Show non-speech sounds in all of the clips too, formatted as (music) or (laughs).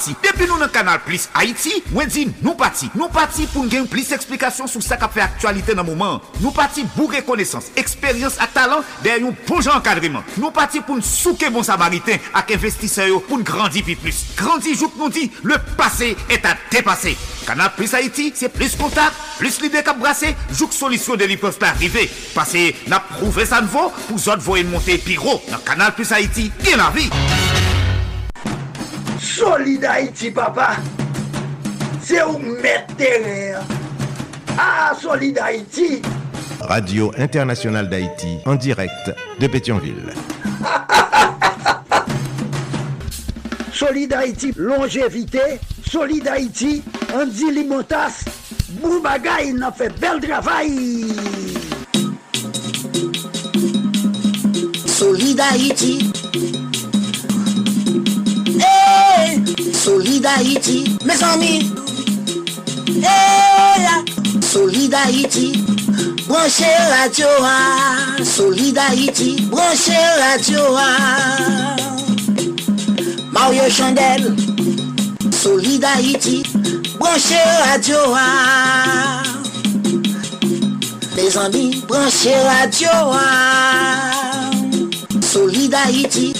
pati. Depi nou nan kanal Plus Haiti, mwen di nou pati. Nou pati pou gen plis eksplikasyon sou sa ka fe aktualite nan mouman. Nou pati bou rekonesans, eksperyans a talant der yon bon jan kadriman. Nou pati pou nou souke bon samariten ak investiseyo pou nou grandi pi plus. Grandi jout nou di, le pase et a depase. Kanal Plus Haiti, se plis kontak, plis lide kap brase, jout solisyon de li pos pa arrive. Pase na prouve sa nvo pou zot voyen monte pi ro. Nan kanal Plus Haiti, gen la vi. Solid Haïti, papa. C'est où mettre terrain. Ah, Solid Haïti. Radio Internationale d'Haïti en direct de Pétionville. (laughs) Solid Haïti, longévité. Solid Haïti, Andy Limotas. Boubagaï, il a fait bel travail. Solid Haïti. Solid Haïti, mes amis. Eh hey, Solid Haïti. Branche radio à Solid Haïti. Branche radio à Mario Chandel. Solid Haïti. Branche radio à Mes amis, branche radio à Solid Haïti.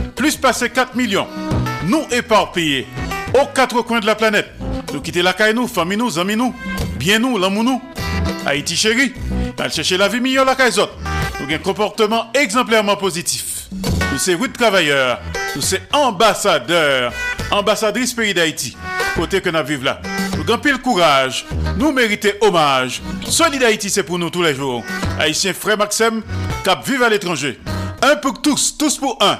Plus passé 4 millions, nous éparpillés aux quatre coins de la planète. Nous quitter la caille nous, famille nous, amis nous, bien nous, l'amour nous. Haïti chéri, aller chercher la vie meilleure la caille. Nous avons un comportement exemplairement positif. Nous sommes routes travailleurs, nous sommes ambassadeurs, ambassadrices pays d'Haïti. Côté que nous vivons là. Nous avons pile courage, nous méritons hommage. Solid Haïti, c'est pour nous tous les jours. Haïtiens frère Maxime, cap vive à l'étranger. Un pour tous, tous pour un.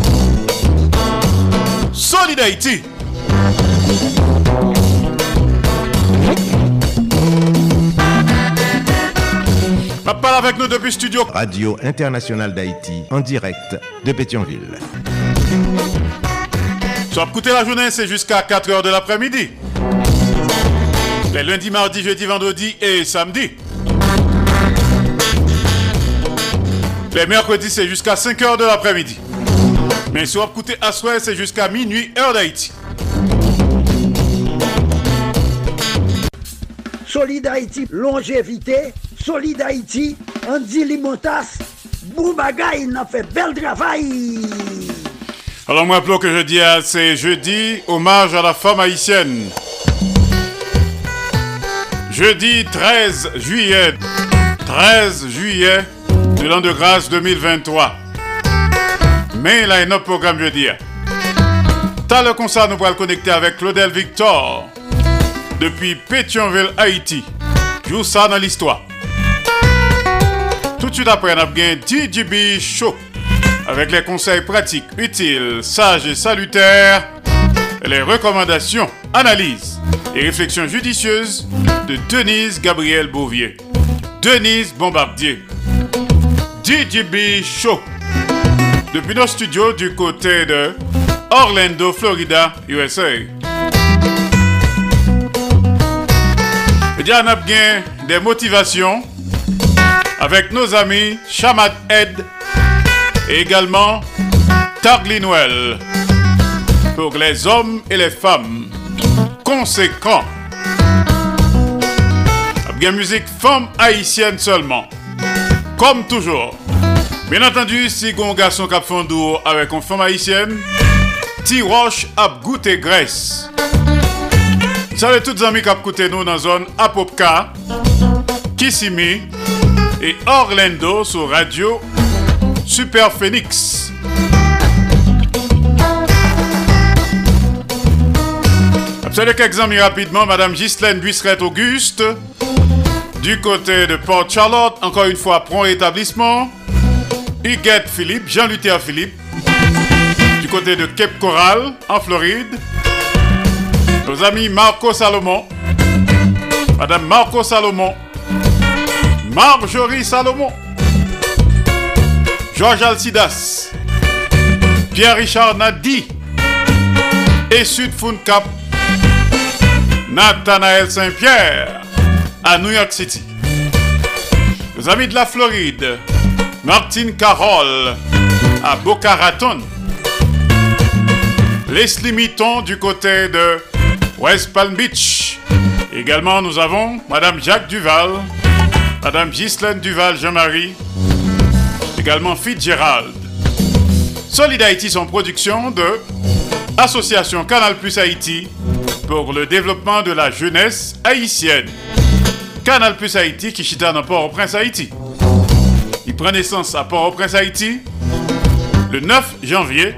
Solid Haïti. Parle avec nous depuis studio. Radio Internationale d'Haïti, en direct de Pétionville. Soit écouter la journée, c'est jusqu'à 4h de l'après-midi. Les lundis, mardis, jeudi, vendredi et samedi. Les mercredis, c'est jusqu'à 5h de l'après-midi. Mais si vous écoutez à soir, c'est jusqu'à minuit, heure d'Haïti. Solid Haïti, longévité. Solid Haïti, Andy Limotas. Boubagaï, il a fait bel travail. Alors moi, pour que je dis, c'est jeudi, hommage à la femme haïtienne. Jeudi 13 juillet. 13 juillet de l'an de grâce 2023. Mais là, il y a un programme jeudi. T'as le concert, nous le connecter avec Claudel Victor depuis Pétionville, Haïti. Joue ça dans l'histoire. Tout de suite après, on a bien DJB Show avec les conseils pratiques, utiles, sages et salutaires, les recommandations, analyses et réflexions judicieuses de Denise Gabriel Bouvier. Denise Bombardier. DJB Show. Depuis nos studios du côté de Orlando, Florida, USA. Et on a bien des motivations avec nos amis Shamat Ed et également Targlinwell pour les hommes et les femmes conséquents. Bien musique femme haïtienne seulement. Comme toujours. Bien entendu, si un garçon cap fondour avec une femme haïtienne, ti roche a goûté graisse. Salut tous les amis qui nous dans la zone Apopka, Kissimmee et Orlando sur Radio Super Phoenix. Salut quelques amis rapidement, Madame Ghislaine Buisseret Auguste, du côté de Port Charlotte, encore une fois, prompt établissement. Huguette Philippe, Jean-Luther Philippe, du côté de Cape Coral, en Floride. Nos amis Marco Salomon, Madame Marco Salomon, Marjorie Salomon, Georges Alcidas, Pierre-Richard Nadi et Sud Cap, Nathanaël Saint-Pierre à New York City. Nos amis de la Floride, Martine Carole à Boca Raton. Leslie Mitton du côté de West Palm Beach. Également, nous avons Madame Jacques Duval, Madame Ghislaine Duval Jean-Marie, également Fitzgerald. Solid Haïti sont production de Association Canal Plus Haïti pour le développement de la jeunesse haïtienne. Canal Plus Haïti dans Port-au-Prince Haïti. Prend naissance à Port-au-Prince Haïti le 9 janvier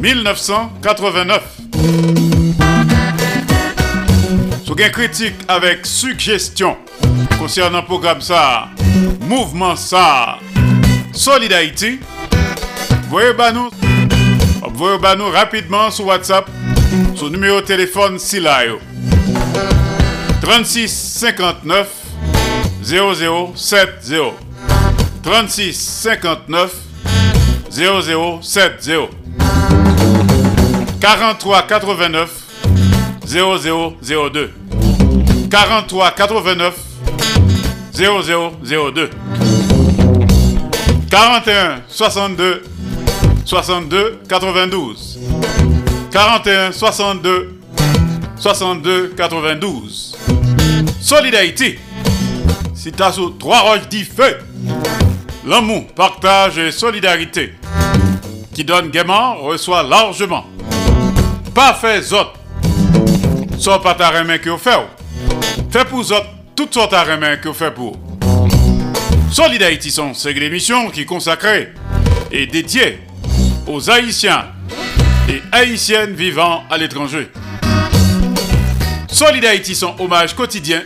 1989. Sous gain critique avec suggestion concernant le programme ça, mouvement ça, Solid Haïti, voyez nous, voyez nous rapidement sur WhatsApp, sur numéro de téléphone Silayo. 36 59 0070 36 59 0070 43 89 0002 43 89 0002 41 62 62 92 41 62 62 92 Solidarité Si t'as sous trois roches dit feu L'amour, partage et solidarité qui donne gaiement reçoit largement. Pas fait autres. Soit pas ta main que vous faites. Fait pour autres toutes sortes de main que vous faites pour. Solidarité sont c'est l'émission qui est consacrée et dédiée aux Haïtiens et Haïtiennes vivant à l'étranger. Solidarité son hommage quotidien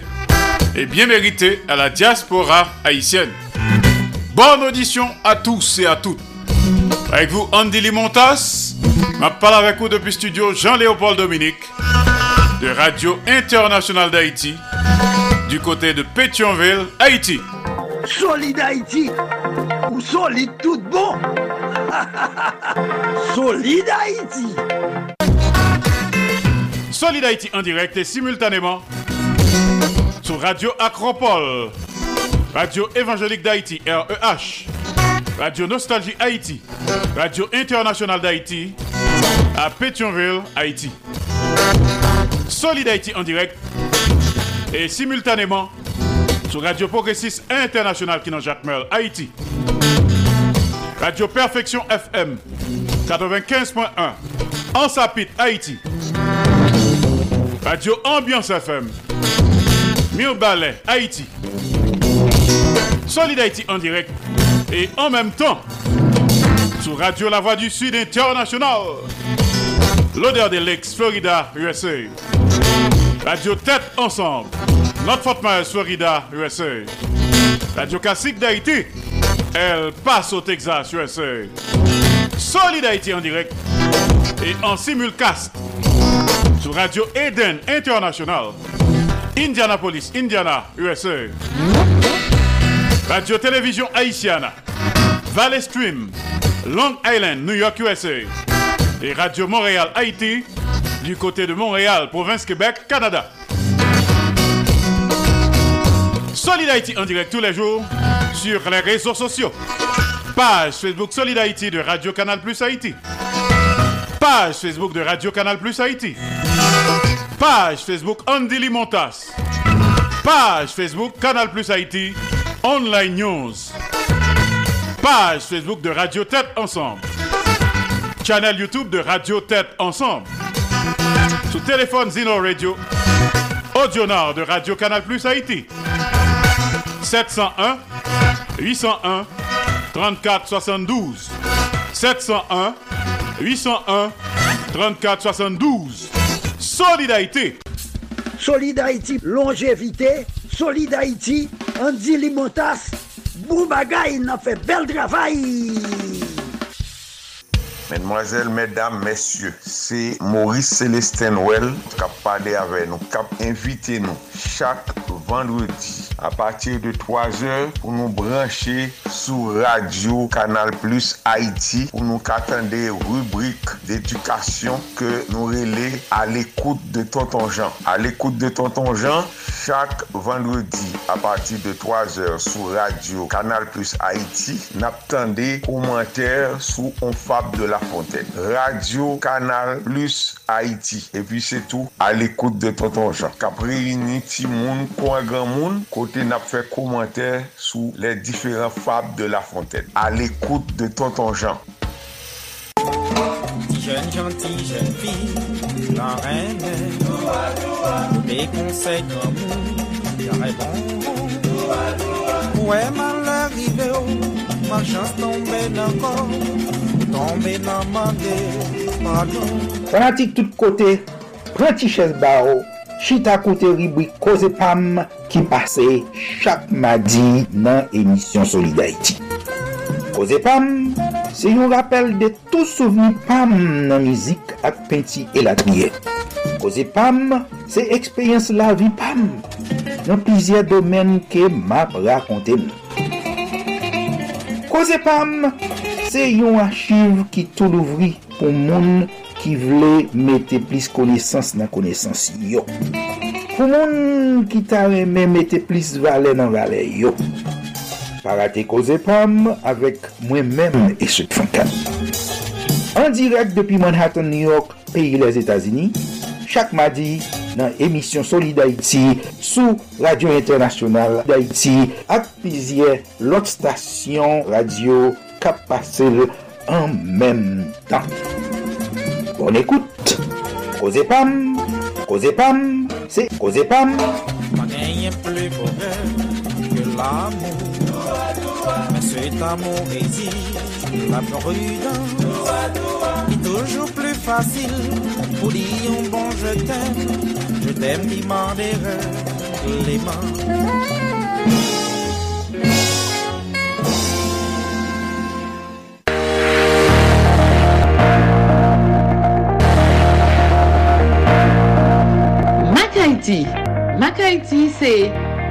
et bien mérité à la diaspora haïtienne. Bonne audition à tous et à toutes. Avec vous, Andy Limontas. Je parle avec vous depuis studio Jean-Léopold Dominique de Radio Internationale d'Haïti du côté de Pétionville, Haïti. Solide Haïti ou solide tout bon (laughs) Solide Haïti Solide Haïti en direct et simultanément sur Radio Acropole, Radio Évangélique d'Haïti, REH, Radio Nostalgie Haïti, Radio Internationale d'Haïti, à Pétionville, Haïti. Solid Haïti en direct et simultanément sur Radio Progressiste International qui dans Jacques Merle, Haïti. Radio Perfection FM 95.1 en Sapit, Haïti. Radio Ambiance FM Mille Ballet, Haïti. Solid en direct et en même temps sur Radio La Voix du Sud International. L'odeur de l'ex Florida, USA. Radio Tête Ensemble. Notre Fort Myers, Florida, USA. Radio Classique d'Haïti. Elle passe au Texas, USA. Solid en direct et en simulcast sur Radio Eden International. Indianapolis, Indiana, USA. Radio Télévision Haïtiana. Valley Stream. Long Island, New York, USA. Et Radio Montréal, Haïti, du côté de Montréal, province Québec, Canada. Solid Haïti en direct tous les jours sur les réseaux sociaux. Page Facebook Solid Haïti de Radio Canal Plus Haïti. Page Facebook de Radio Canal Plus Haïti. Page Facebook Andy Limontas. Page Facebook Canal Plus Haïti. Online News. Page Facebook de Radio Tête Ensemble. Channel YouTube de Radio Tête Ensemble. Sous téléphone Zino Radio. Audionard de Radio Canal Plus Haïti. 701 801 34 72. 701 801 34 72. Solidarité. Solide Haïti, longévité. Solide Haïti, Andy Limotas. Boubagaï, il a fait bel travail. Mesdemoiselles, mesdames, messieurs, c'est Maurice Célestin Well qui a parlé avec nous, qui a invité nous chaque vendredi a patir de 3 or pou nou branche sou radio Kanal Plus Haiti pou nou katande rubrik d'edukasyon ke nou rele al ekoute de Tonton Jean. Al ekoute de Tonton Jean, chak vendredi a patir de 3 or sou radio Kanal Plus Haiti nap tande komenter sou On Fab de la Fontaine. Radio Kanal Plus Haiti. E pi se tou al ekoute de Tonton Jean. Kapre yini ti moun, kwa gran moun, kote côté n'a fait commentaire sous les différents fables de la Fontaine. À l'écoute de Tonton Jean. Jeune gentille, jeune fille, la reine, des conseils comme j'aurais bon. Ouais, mal arrivé, oh, ma chance tombée encore, tombée dans ma pardon. Fanatik tout kote, pranti ches ba ou, chita kote ribwi Koze Pam ki pase chak madi nan emisyon Solidarity. Koze Pam, se yon rappel de tou souveni Pam nan mizik ak penti elatniye. Koze Pam, se ekspeyens la vi Pam nan plizye domen ke map rakonte nou. Koze Pam, se yon achiv ki tou louvri pou moun ki vle mette plis konesans nan konesans yo. Pou moun ki ta reme mette plis vale nan vale yo. Parate koze pam avek mwen men e sot fankan. An direk depi Manhattan, New York, peyi les Etasini, chak madi nan emisyon Solid Haiti sou Radio Internasyonal d'Haïti ak pizye lot stasyon radio kap pase an mèm tan. Bon écoute, Koze Pam, Koze Pam, c'est Koze Pam. Plus que l'amour. Mais cet amour exige la prudence. Toujours plus facile pour dire bon je t'aime. Je t'aime, il m'en les mains. Haiti. Mak Haiti se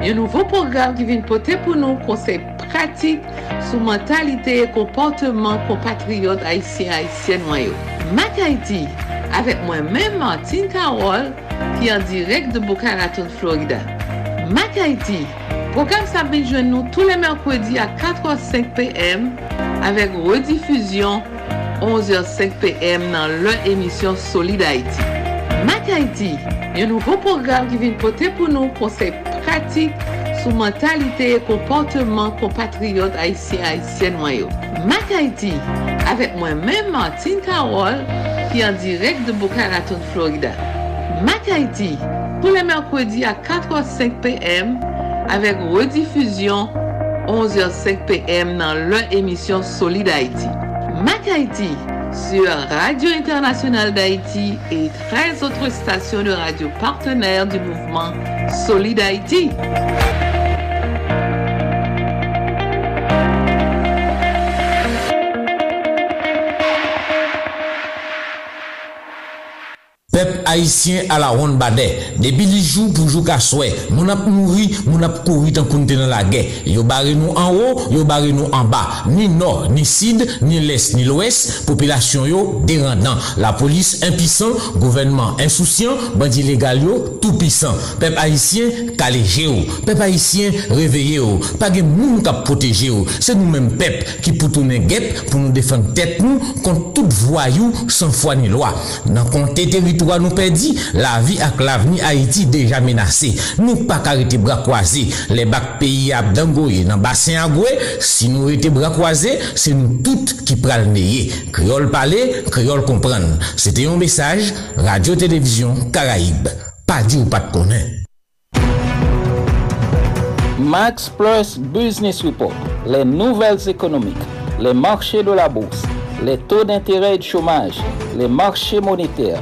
yon nouvo program ki vin pote pou nou konsey pratik sou mentalite e komporteman kompatriot Haitien-Haitien wanyo. Mak Haiti, avek mwen men Martin Karol ki an direk de Boca Raton, Florida. Mak Haiti, program sa benjwen nou tou le merkwedi a 4h05 pm avek redifuzyon 11h05 pm nan lè emisyon Solid Haiti. Mak Haiti, yon nouvo program ki vin pote pou nou konsey pratik sou mentalite e komporteman kompatriot Haitien Haitien wanyo. Mak Haiti, avek mwen men Martin Karol ki an direk de Boca Raton, Florida. Mak Haiti, pou le merkwedi a 4h05 pm avek redifuzyon 11h05 pm nan lè emisyon Solid Haiti. Mak Haiti, sur Radio Internationale d'Haïti et 13 autres stations de radio partenaires du mouvement Solid Haïti. haïtien à la ronde badet. Depuis les jours pour jouer qu'à souhait, mon ap mouri, mon ap couru tant qu'on dans la guerre. Yo barré nous en haut, yo barré nous en bas. Ni nord, ni sud, ni l'est, ni l'ouest, population yo dérendant. La police impuissant, gouvernement insouciant, bandit légal yo tout puissant. Peuple haïtien calégé yo. Peuple haïtien réveillé yo. Pas de monde qui protégé yo. C'est nous-mêmes peuple qui pour tourner guêpe pour nous défendre tête nous contre tout voyou sans foi ni loi. Dans compter territoire nous perdit, la vie avec l'avenir Haïti déjà menacée. Nous pas arrêter bras croisés. Les bacs pays à Dangoye dans bassin Agoué, si nous étions bras croisés, c'est nous toutes qui pral. Créole parler, créole comprendre. C'était un message Radio Télévision Caraïbe. Pas dit ou pas de connaître. Max Plus Business Report, les nouvelles économiques, les marchés de la bourse, les taux d'intérêt et de chômage, les marchés monétaires,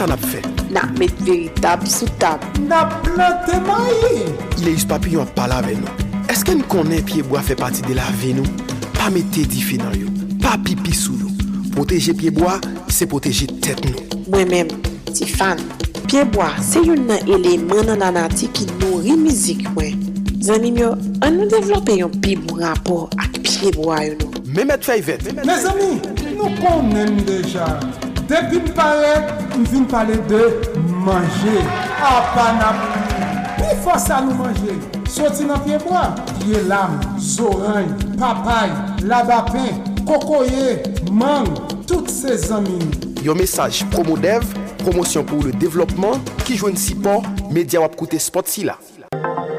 sa nap fe? Nap met veritab sou tab. Nap plante mayi! Ileus papillon ap pala ve nou. Eske nou konen piyeboa fe pati de la ve nou? Pa mette di fi nan yo. Pa pipi sou yo. Proteje piyeboa, se proteje tet nou. Mwen men, ti fan. Piyeboa, se yon nan eleman nan anati ki nou rimizik mwen. Zanim yo, an nou devlope yon pi bon rapor ak piyeboa yo nou. Memet fey vet. Me zami, nou konen deja. Depi m pare, m vin pale de manje. Apanap. Pi fosa nou manje. Soti nan piyeboa. Piye lam, zoran, papay, labapen, kokoye, mang, tout se zami. Yon mesaj promo dev, promosyon pou le devlopman, ki jwen si por, media wap koute spot si la.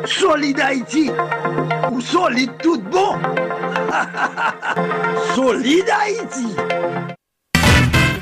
Solid Haïti, ou solide tout bon. (laughs) solide Haïti.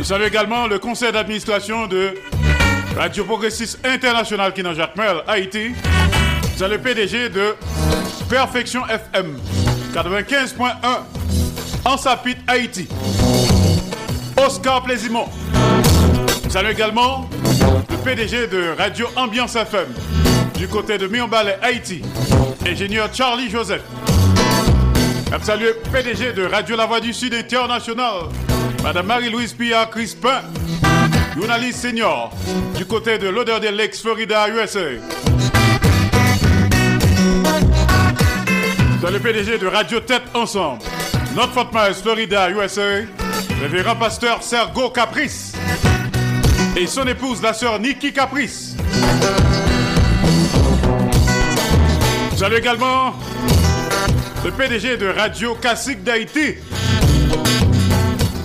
Nous saluons également le conseil d'administration de Radio Progressiste International est dans Jacmel, Haïti. C'est le PDG de Perfection FM 95.1 en Sapit, Haïti. Oscar Plaisimont. Nous saluons également le PDG de Radio Ambiance FM Du côté de Mionbalais, Haïti, ingénieur Charlie Joseph. Salut PDG de Radio La Voix du Sud International, Madame Marie-Louise Pia Crispin, journaliste senior du côté de l'odeur des Lakes, Florida, USA. Dans le PDG de Radio Tête Ensemble, Notre Fort Myers, Florida, USA, révérend pasteur Sergo Caprice et son épouse, la sœur Nikki Caprice. Salut également le PDG de Radio Classique d'Haïti.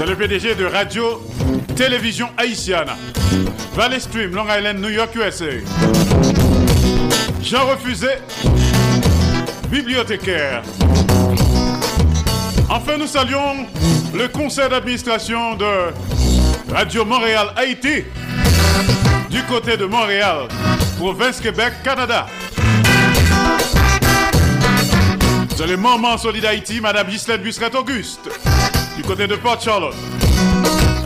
C'est le PDG de Radio Télévision Haïtiana. Valley Stream, Long Island, New York, USA. Jean Refusé, bibliothécaire. Enfin, nous saluons le conseil d'administration de Radio Montréal Haïti du côté de Montréal, province Québec, Canada. C'est le moment solide Haïti, Madame Ghislaine Busseret Auguste, du côté de Port Charlotte.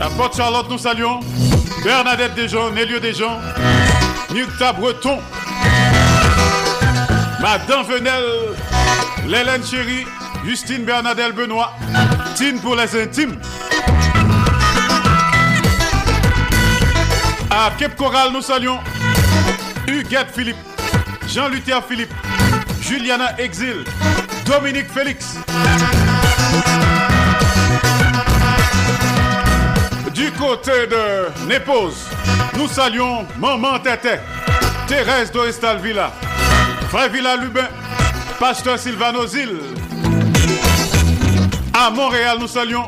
À Port Charlotte, nous saluons Bernadette Desjons, Nélio Desjons, Nukta Breton, Madame Venel, Lélène Chéri, Justine Bernadette Benoît, Tine pour les intimes. À Cape Coral, nous saluons Huguette Philippe, Jean-Luther Philippe, Juliana Exil, Dominique Félix. Du côté de Népose, nous saluons Maman Tété, Thérèse d'Oestal Villa, Frère Villa Lubin, Pasteur Sylvano Zil. À Montréal, nous saluons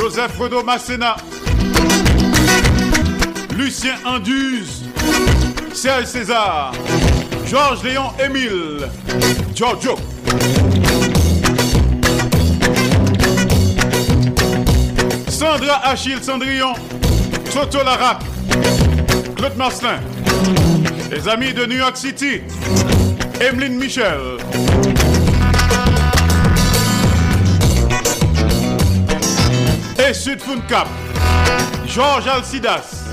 Joseph Fredo Massena, Lucien Anduze, Serge César, Georges Léon Émile, Giorgio. Sandra Achille Cendrillon, Toto Larac, Claude Marcelin, les amis de New York City, Emeline Michel. Et Sud Cap, Georges Alcidas,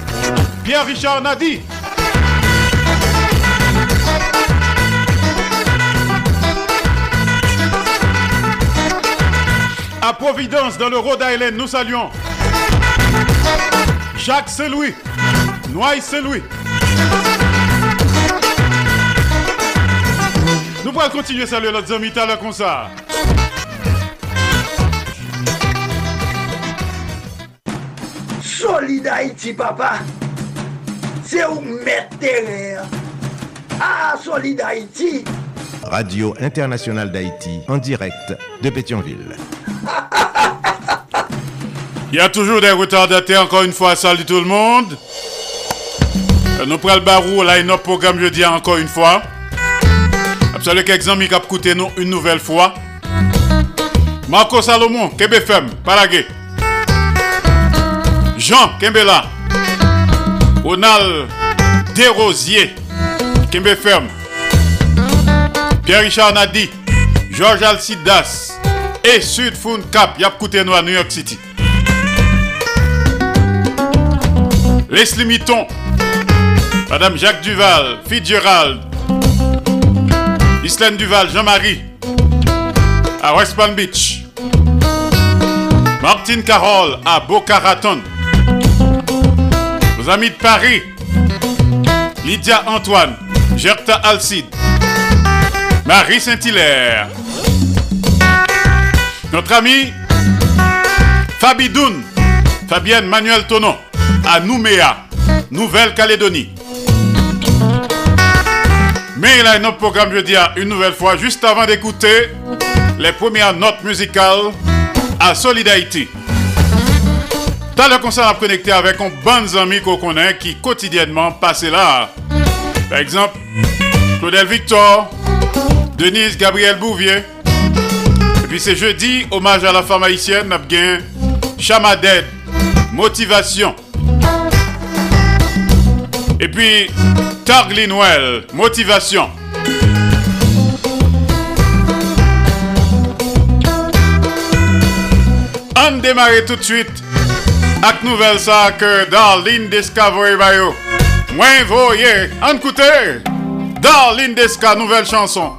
Pierre-Richard Nadi. À Providence, dans le Rhode Island, nous saluons Jacques Saint-Louis, Noailles Saint-Louis. Nous pourrons continuer à saluer notre amis à comme ça. Solid Haïti, papa. C'est où mettre terrain. Ah, Solid Haïti. Radio Internationale d'Haïti, en direct de Pétionville. Il y a toujours des retardataires, encore une fois, salut tout le monde. Nous prenons le barou, là, notre programme jeudi encore une fois. Absolument quelques amis qui ont écouté nous une nouvelle fois? Marco Salomon, KBFM, Paraguay. Jean Kembela. Ronald Desrosiers, KBFM. Pierre-Richard Nadi. Georges Alcidas. Et Sud Fun Cap, y a écouté nous à New York City. Leslie Mitton, Madame Jacques Duval, Fitzgerald, Islaine Duval, Jean-Marie, à West Palm Beach, Martine Carole à Boca Raton, nos amis de Paris, Lydia Antoine, Gerta Alcide, Marie Saint-Hilaire, notre ami Fabidoun, Fabienne Manuel Tonon à Nouméa, Nouvelle-Calédonie. Mais il a un autre programme, je dis, une nouvelle fois, juste avant d'écouter les premières notes musicales à Solid Haïti. T'as le concert à connecter avec un bon ami qu'on connaît qui quotidiennement passe là. Par exemple, Claudel Victor, Denise Gabriel Bouvier. Et puis c'est jeudi, hommage à la femme haïtienne, n'a bien Chamaded, motivation. Et puis Targlinwell, motivation. On démarre tout de suite avec nouvelle ça que Darlene Discovery Bayo. Moins voyez, en écoutez. Darlene nouvelle chanson.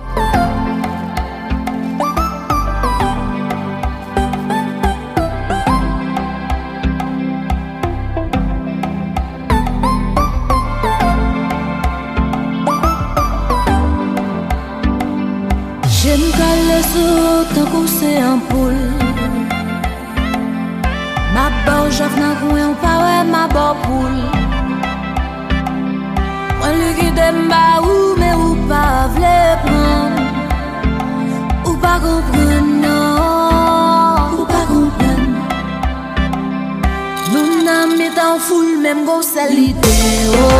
l'ampoul Mabou jaf nan kwen ou pawe mabou poul Mwen li gide mba ou me ou pa vle pran Ou pa kompren nan Ou pa kompren Nou nan metan foul menm gonsel ide ou oh.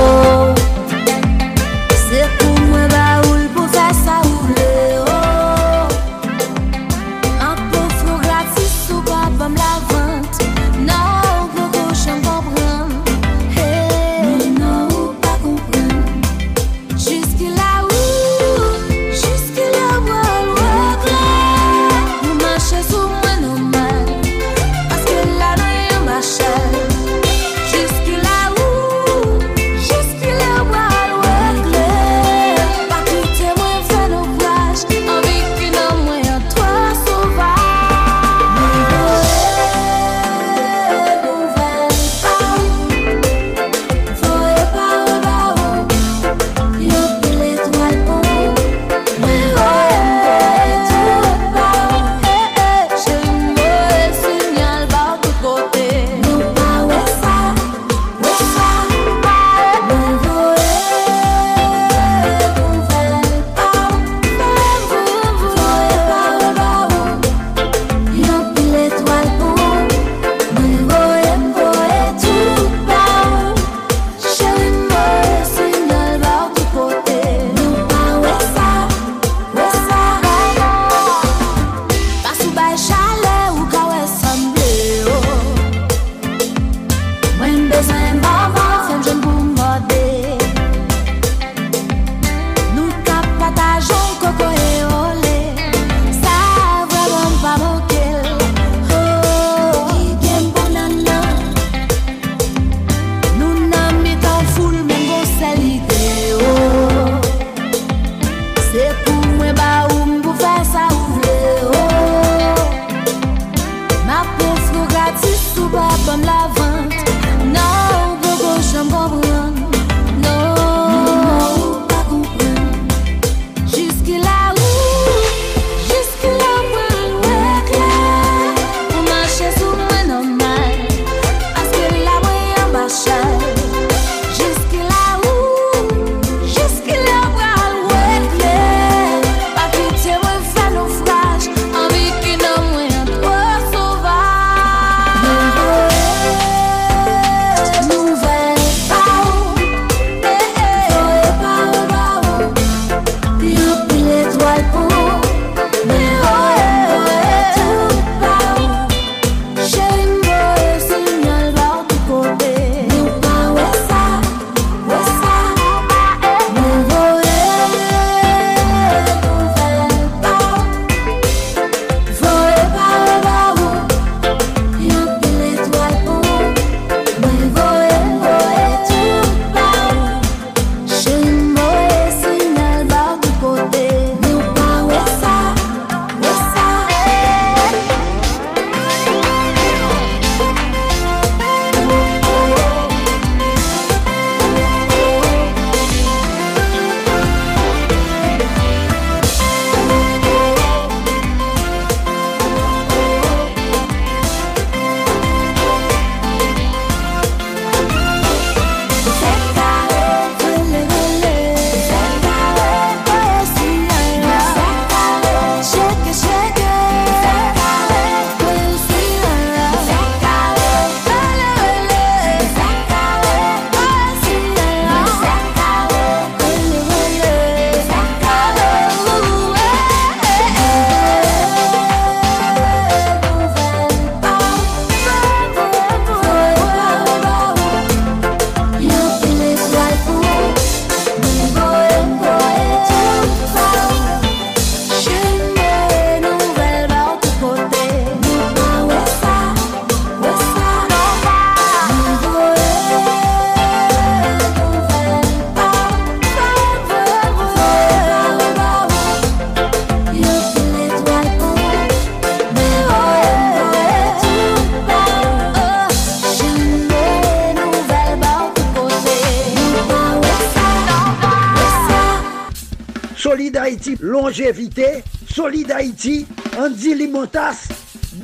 Longévité, solide Haïti, Andy Limotas,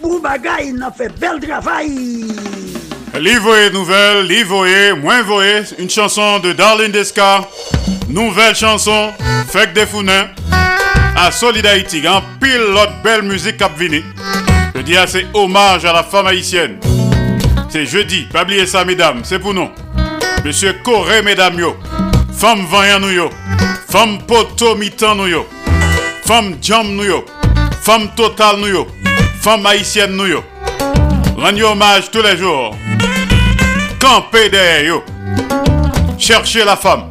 Boubagaï, n'a fait bel travail. Livoé nouvelle, Livoé, moins voé, une chanson de Darlene Desca. Nouvelle chanson, Fek des Founins. À Solid Haïti, en pile l'autre belle musique cap vini. Je dis assez hommage à la femme haïtienne. C'est jeudi, pas oublier ça mesdames, c'est pour nous. Monsieur Coré, mesdames yo. Femme vaillant nous yo. Femme poto mitan nous yo. Femme jam yo. Femme total nous yo. Femme haïtienne nous yo. Rendez hommage tous les jours. Campez derrière yo. Cherchez la femme.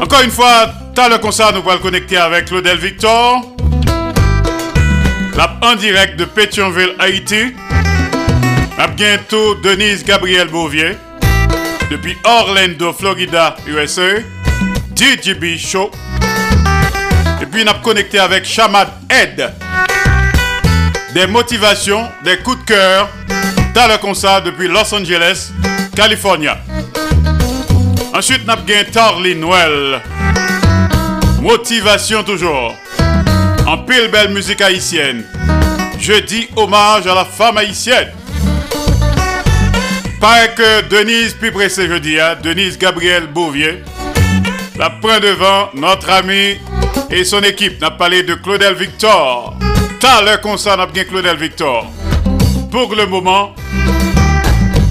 Encore une fois, t'as le concert, nous allons connecter avec Claudel Victor. La en direct de Pétionville, Haïti. À bientôt Denise Gabriel Bouvier. Depuis Orlando, Florida, USA. DJB Show. Et puis on a connecté avec Shamad Ed. Des motivations, des coups de cœur. Dans le concert depuis Los Angeles, California. Ensuite, on a Tarly Noël. Motivation toujours. En pile belle musique haïtienne. Je dis hommage à la femme haïtienne. Paraît que Denise, plus pressé jeudi, hein, Denise Gabriel Bouvier, la prend devant notre ami et son équipe. N'a parlé de Claudel Victor. T'as le concert, n'a bien Claudel Victor. Pour le moment,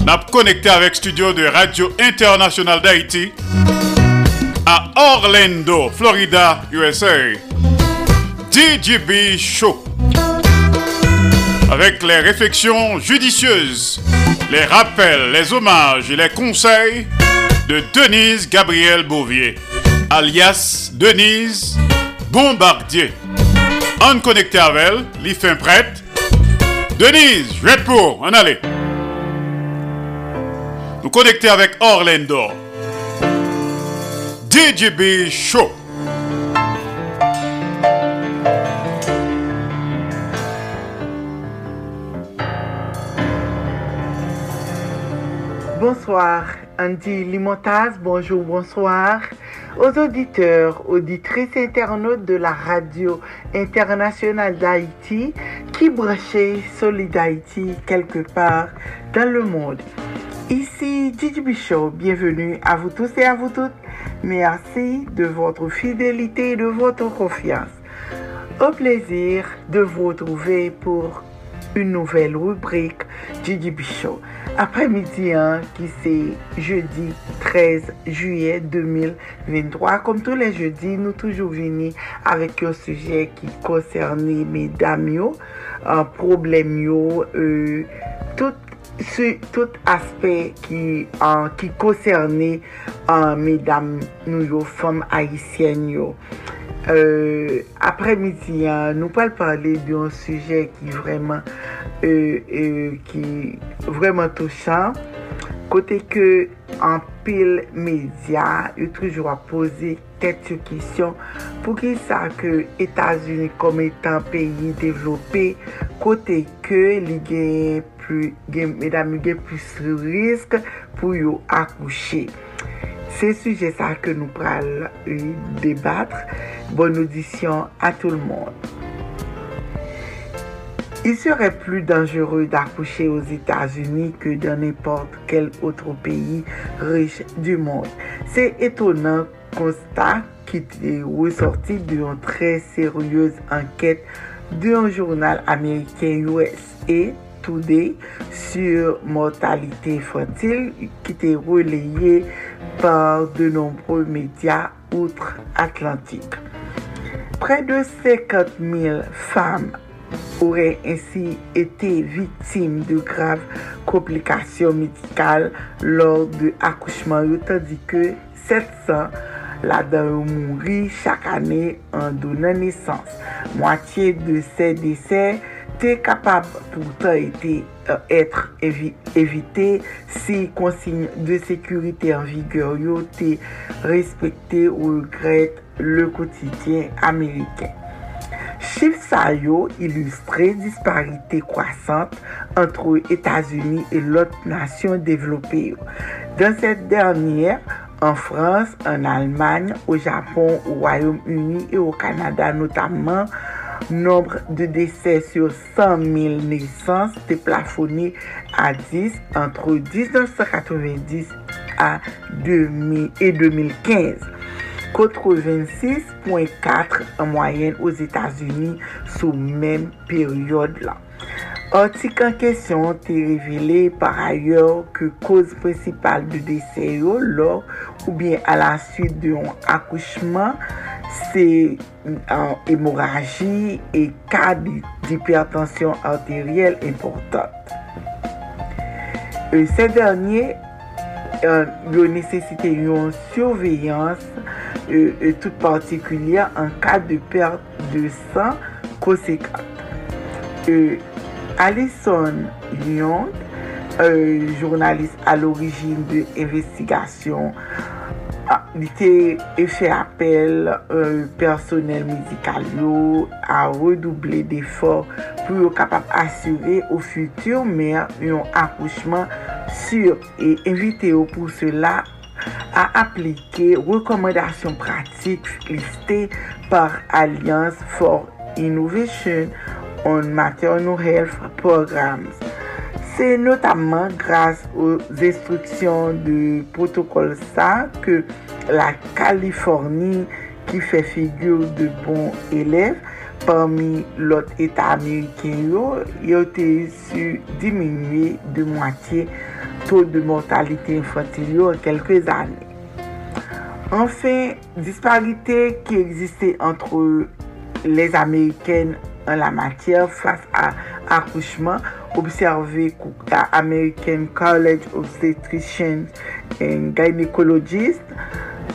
n'a connecté avec studio de Radio Internationale d'Haïti à Orlando, Florida, USA. DJB Show. Avec les réflexions judicieuses, les rappels, les hommages et les conseils de Denise Gabriel Bouvier, alias Denise Bombardier. On connecté avec elle, les fin prête. Denise, je vais pour, en allez. Nous connecter avec Orlando. DJB Show. Bonsoir, Andy Limontaz, bonjour, bonsoir. Aux auditeurs, auditrices internautes de la radio internationale d'Haïti qui branchait Solid Haïti quelque part dans le monde. Ici Gigi Bichot, bienvenue à vous tous et à vous toutes. Merci de votre fidélité et de votre confiance. Au plaisir de vous retrouver pour une nouvelle rubrique Gigi Bichot. apremidi an ki se jeudi 13 juye 2023. Kom tou le jeudi nou toujou vini avek yo suje ki konserni medam yo, uh, problem yo, uh, tout tout aspe ki, uh, ki konserni uh, medam nou yo fom haisyen yo. Uh, Apremidi, nou pal pale diyon suje ki vreman E, e, ki vreman touchan. Kote ke an pil media, yo toujou a pose tet yo kisyon pou ki sa ke Etasuni kom etan peyi devlope, kote ke li gen plus, gen, medam gen plus risk pou yo akouche. Se suje sa ke nou pral euh, debattre. Bon audisyon a tout l'monde. Il serait plus dangereux d'accoucher aux États-Unis que dans n'importe quel autre pays riche du monde. C'est étonnant constat qui est ressorti d'une très sérieuse enquête d'un journal américain USA Today sur mortalité infantile qui était relayé par de nombreux médias outre-Atlantique. Près de 50 000 femmes aurait ainsi été victime de graves complications médicales lors de accouchement, tandis que 700 la dan ou mouri chak ane an donan nesans. Mwatiye de se dese te kapab poutan ete euh, etre evi, evite si konsigne de sekurite an vigor yo te respekte ou regret le kotidyen euh, Ameriken. Américain. Chiffres ça illustrent disparité croissante entre États-Unis et l'autre nation développée. Dans cette dernière, en France, en Allemagne, au Japon, au Royaume-Uni et au Canada notamment. Nombre de décès sur 100 000 naissances était plafonné à 10 entre 1990 à 2000 et 2015. 86.4 en moyenne aux États-Unis sous même période là. Article en question te révélé par ailleurs que cause principale de décès ou bien à la suite d'un accouchement, c'est euh, hémorragie et cas d'hypertension artérielle importante. Ces derniers euh, yo nécessité une surveillance euh, euh, toute particulière en cas de perte de sang conséquente. Alison Lyon, euh, journaliste à l'origine de l'investigation, li te fè apel euh, personel medikal yo a redouble defor pou yo kapap asyre ou futur mer yon akouchman sur e evite yo pou cela à appliquer recommandations pratiques listées par Alliance for Innovation on Maternal Health Programs. C'est notamment grâce aux instructions du protocole ça que la Californie, qui fait figure de bon élève, parmi l'autre État américain, yo te su diminuer de moitié to de mortalite infantil yo an kelke zane. Anfen, disparite ki egziste antre les Ameriken an la matyere fase a akouchman observe kouk la American College Obstetrician and Gynecologist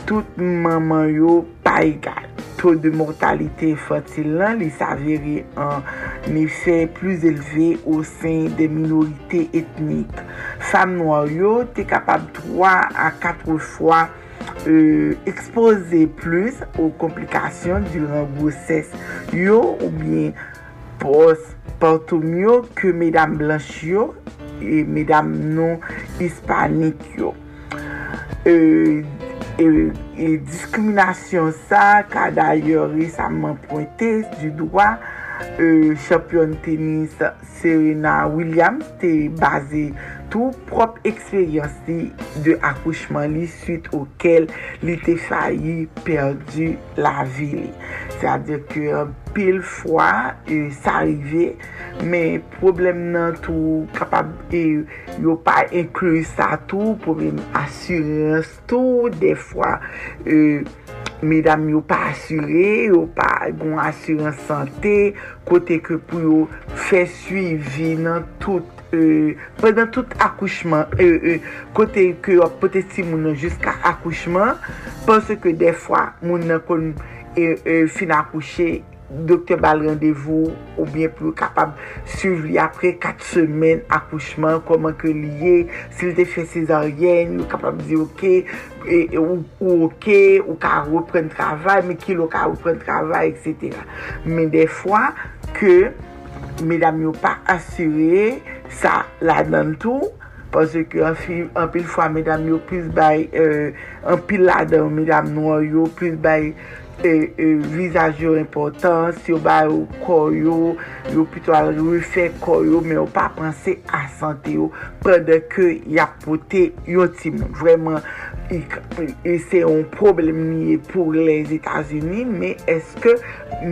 tout maman yo pa egal. To de mortalite infantil lan li saveri an nefè plus eleve ou sen de minorite etnik. fam noy yo te kapab 3 a 4 fwa euh, expose plus ou komplikasyon duran goses yo ou bien portoum yo ke medam blanch yo e medam non hispanik yo. E, e, e diskriminasyon sa ka dayor resanman pointe du doa e, euh, champion tenis Serena Williams te base tou prop eksperyans li de akouchman li suite okel li te fayi perdi la vi li. Se ade ke euh, pil fwa e, sa rive, men problem nan tou kapab e, yo pa inklu sa tou, problem asyres tou, de fwa. e, Medam yo pa asyre, yo pa goun asyren sante, kote ke pou yo fe suivi nan tout E, pendant tout akouchman, euh, euh, kote ke yo pote si moun nan jiska akouchman, pense ke defwa moun nan kon e, e, fin akouche, doktor bal randevou ou bien pou kapab suiv li apre 4 semen akouchman, koman ke liye, sil te fe sezaryen, ou kapab di ok, e, ou, ou ok, ou ka repren travay, me ki lo ka repren travay, etc. Men defwa ke, medam yo pa asyre, sa la dan tou, Pase ke an pil fwa medam yo plis bay, euh, an pil la dan medam nou yo plis bay euh, euh, e, e, vizaj yo importans, yo bay yo koyo, yo pito al refe koyo, men yo pa panse a sante yo, prede ke yapote yo timon. Vreman, E, e se yon problem niye pou les Etats-Unis, me eske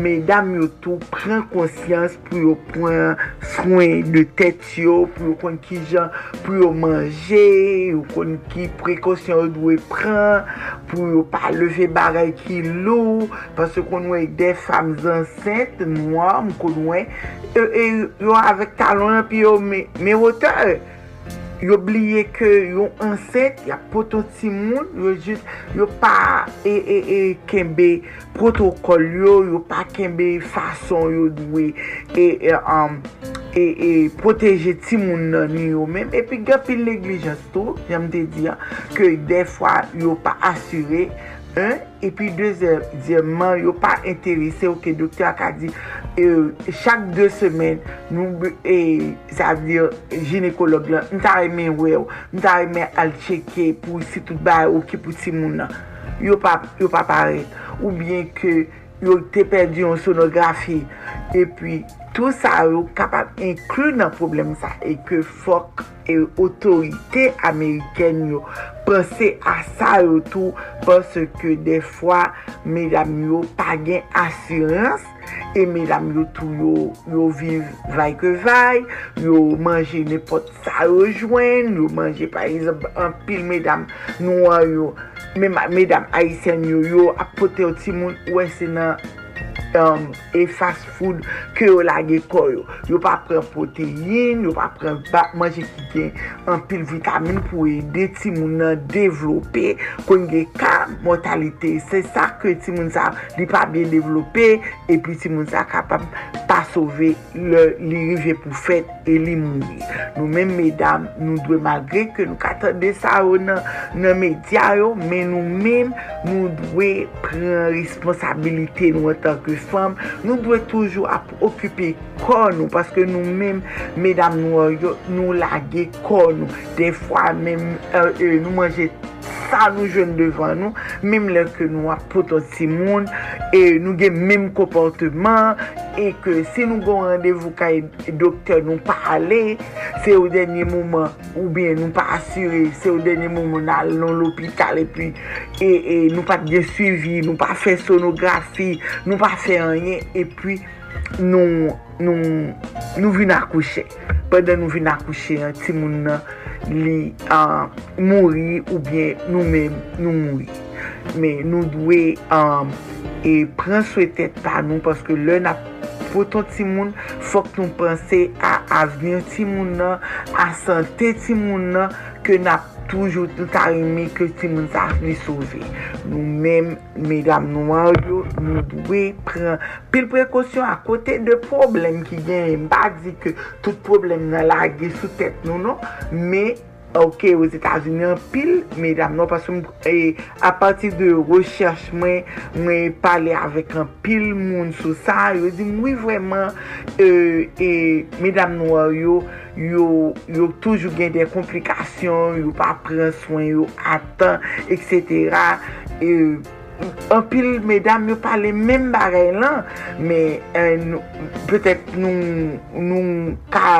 medam yo tou pren konsyans pou yo pren swen de tet yo, pou yo kon ki jan, pou yo manje, yo kon ki prekosyon yo dwe pren, pou yo pa leve bagay ki lou, pase kon wè de fam zanset, mwa, mkon wè, e, e, yo avèk talon pi yo me, me wote, yo bliye ke yo anset, ya poton ti moun, yo jist, yo pa e, e, e, kembe protokol yo, yo pa kembe fason yo dwe, e, e, um, e, e, proteje ti moun nan yo men, epi gapil neglijans tou, jam te diya, ke defwa yo pa asyre, Un, epi dezem, diyeman, yo pa interese ou ke doktor ak a di, euh, chak de semen, nou, e, sa vdir, ginekolog lan, mta reme wew, mta reme al cheke pou si tout ba ou ki pou si moun nan. Yo pa, yo pa paret. Ou bien ke yo te perdi yon sonografi, epi, tout sa yo kapap inklu nan problem sa e ke fok e otorite Ameriken yo pense a sa yo tou pense ke defwa medam yo pa gen asyranse e medam yo tou yo, yo viv vay ke vay yo manje nepot sa yo jwen yo manje par exemple an pil medam nou an yo medam Aisyen yo yo apote yo timoun wese nan um, e fast food ke yo lage koyo. Yo pa pren proteine, yo pa pren batman je ki gen an pil vitamine pou ede ti moun nan devlope kon gen ka mortalite. Se sa ke ti moun sa li pa bien devlope e pi ti moun sa kapab pa sove li rive pou fet e li mouni. Nou men medam nou dwe magre ke nou katande sa yo nan, nan media yo men nou men nou dwe pren responsabilite nou an tanke fam, nou dwe toujou ap okupe kon nou, paske nou mèm, mèdam nou nou lage kon nou, defwa mèm nou manje sa nou jwen devan nou, mim lè ke nou ap potot si moun, e nou gen mim komporteman, e ke se nou gon randevou ka e doktor nou pa ale, se ou denye mouman, ou bien nou pa asyre, se ou denye mouman al non l'opital, e pi, e, e nou pa diye suivi, nou pa fe sonografi, nou pa fe anye, e pi, nou, nou, nou vin akouche, pwede nou vin akouche, ti moun nan, li um, mouri ou bien nou men nou mouri. Men nou dwe um, e pren sou etet pa nou paske lè na poton ti moun fok nou pense a avnir ti moun nan, a sante ti moun nan ke na toujou touta reme ke ti moun sa li souve. Nou men, medam nou an yo, nou dwe pren pil prekosyon a kote de problem ki gen. Mba di ke tout problem nan la ge sou tet nou nou, me Ok, ou Etats-Unis an pil, medam nou, pasou e, eh, a pati de recherche mwen, mwen pale avèk an pil moun sou sa, yo di mwen vwèman, e, euh, e, medam nou, yo, yo, yo toujou gen de komplikasyon, yo pa pren soyn, yo atan, etc. E, an pil, medam, yo pale men bare lan, me, euh, e, nou, petèk nou, nou, ka...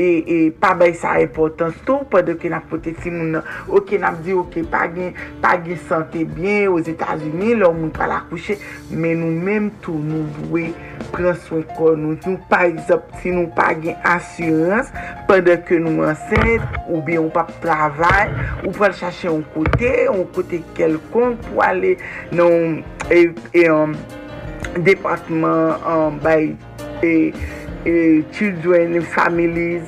e, e pa bay sa repotans tou, pa de ke nap pote si moun nan, ok nap di ok pa gen, pa gen sante bien, os Etats-Unis, lor moun pala kouche, men nou menm tou nou vwe pren swen kon nou, nou pa exop si nou pa gen asyans, de ke nou ansen, ou bi ou pa travay, ou pa chache yon kote, yon kote kelkon, pou ale nan, e, e, um, depatman, um, bay, e, e, children, families,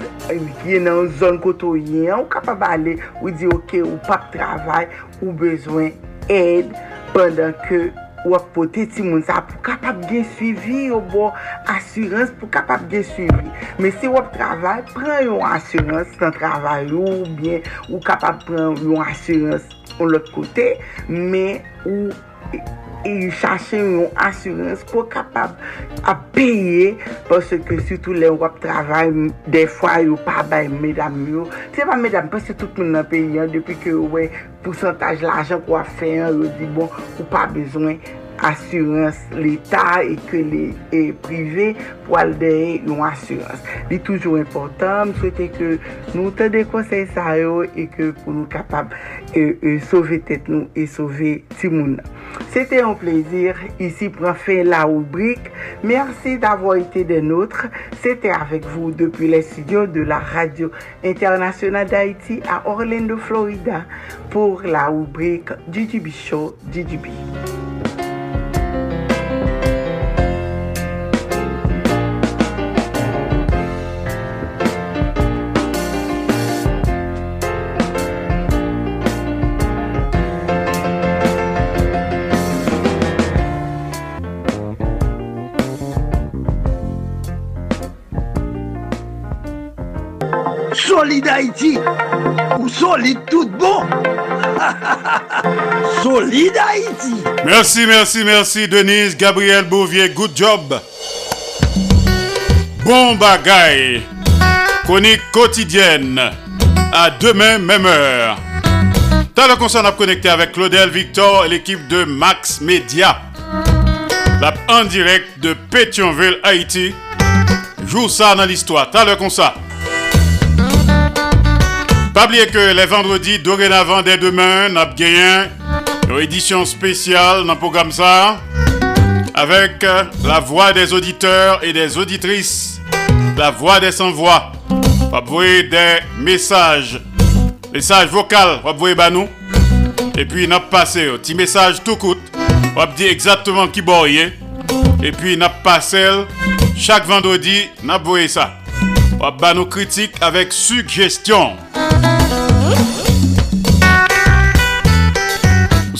gen nan zon koto yen, ou kapab ale, ou di ok, ou pap travay, ou bezwen ed, pandan ke ou apote ti moun sa pou kapab gen suivi yo bo asurans pou kapab gen suivi. Men se ou ap travay, pren yon asurans nan travay yo ou bien ou kapab pren yon asurans ou lot kote, men ou y chache yon asurans pou kapab ap peye pwese ke sütou le wap travay defwa yon pa bay medam yon se pa medam pwese tout moun nan peye depi ke wè pousantaj la ajan kwa fe yon yon di bon ou pa bezwen asurans l'Etat e ke le prive pou al deye yon asurans li toujou important m souwete ke nou te de konsey sa yo e ke pou nou kapab tet nou e sauve ti moun nan C'était un plaisir ici pour faire la rubrique. Merci d'avoir été des nôtres. C'était avec vous depuis les studios de la Radio Internationale d'Haïti à Orlando, Florida pour la rubrique DJB Show DJB. Solide Haïti ou solide tout bon. (laughs) Solide Haïti. Merci, merci, merci, Denise, Gabriel Bouvier, good job. Bon bagaille. Chronique quotidienne. À demain, même heure. T'as le concert à connecter avec Claudel Victor et l'équipe de Max Media. La en direct de Pétionville, Haïti. Joue ça dans l'histoire. T'as le concert. Pas oublier que les vendredis, dorénavant, dès demain, n'a gagné une édition spéciale dans le programme ça. Avec euh, la voix des auditeurs et des auditrices. La voix des sans-voix. Envoyer des messages. Messages vocaux, envoyer bah nous. Et puis, on a passé un petit message tout court. On va dire exactement qui boye. Et puis, on a passé chaque vendredi, on a envoyé ça. On va bah nos critiques avec suggestions.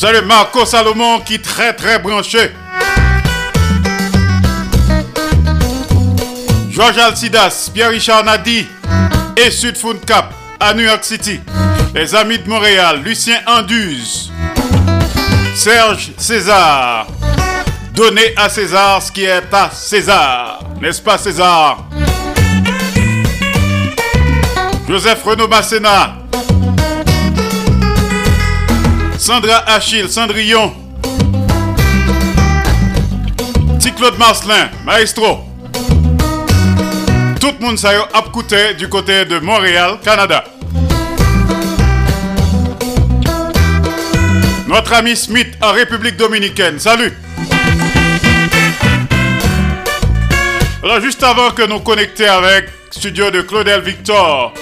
Vous savez, Marco Salomon qui est très très branché. Georges Alcidas, Pierre-Richard Nadi et Sud Cap à New York City. Les amis de Montréal, Lucien Anduze, Serge César. Donnez à César ce qui est à César. N'est-ce pas César? Joseph Renaud Masséna. Sandra Achille, Cendrillon. Claude Marcelin, maestro. Tout le monde s'est écouté du côté de Montréal, Canada. Notre ami Smith en République Dominicaine. Salut. Alors juste avant que nous connections avec studio de Claudel Victor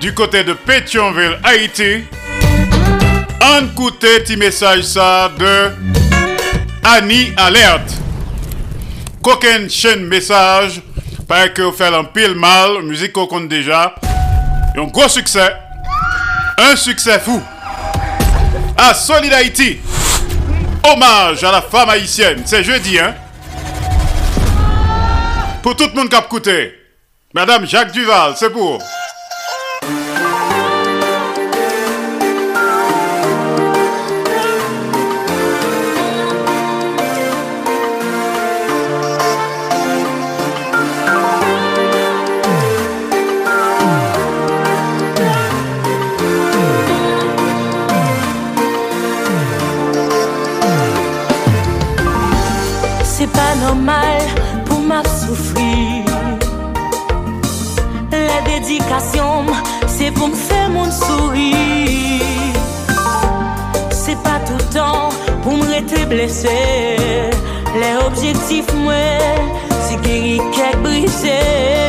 du côté de Pétionville, Haïti, on écoutait petit message ça de Annie Alerte. Qu'aucun chaîne message, pas que vous faites un pile mal, musique qu'on compte déjà. Et un gros succès, un succès fou. À Solid Haïti, hommage à la femme haïtienne, c'est jeudi, hein? Pour tout le monde qui a écouté, Madame Jacques Duval, c'est pour. blese Le objektif mwen Se geri kek brise.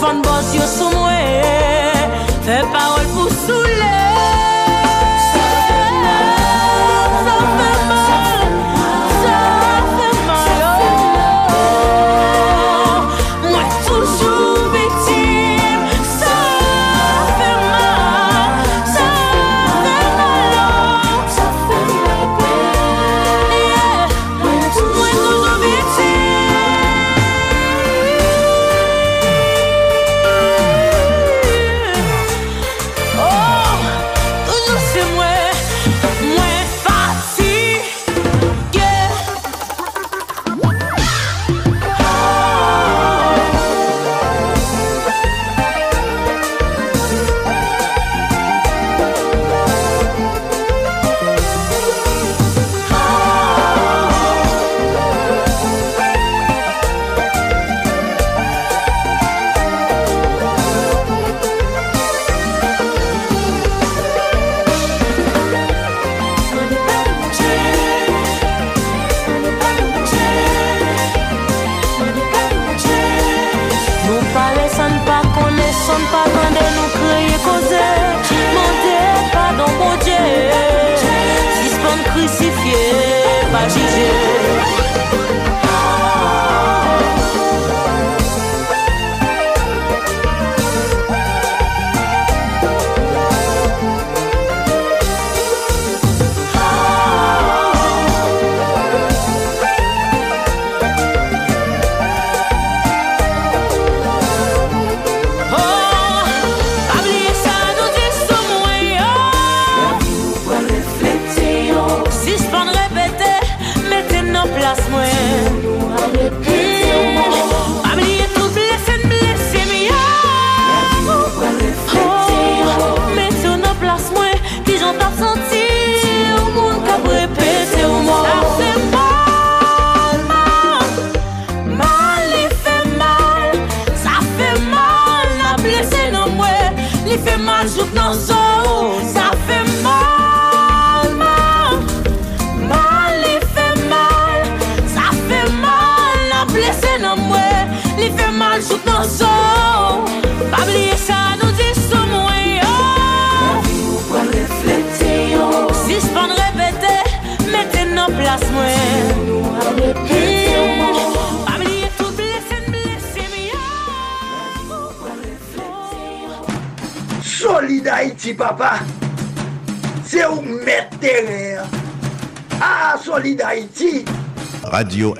Van boss yo sous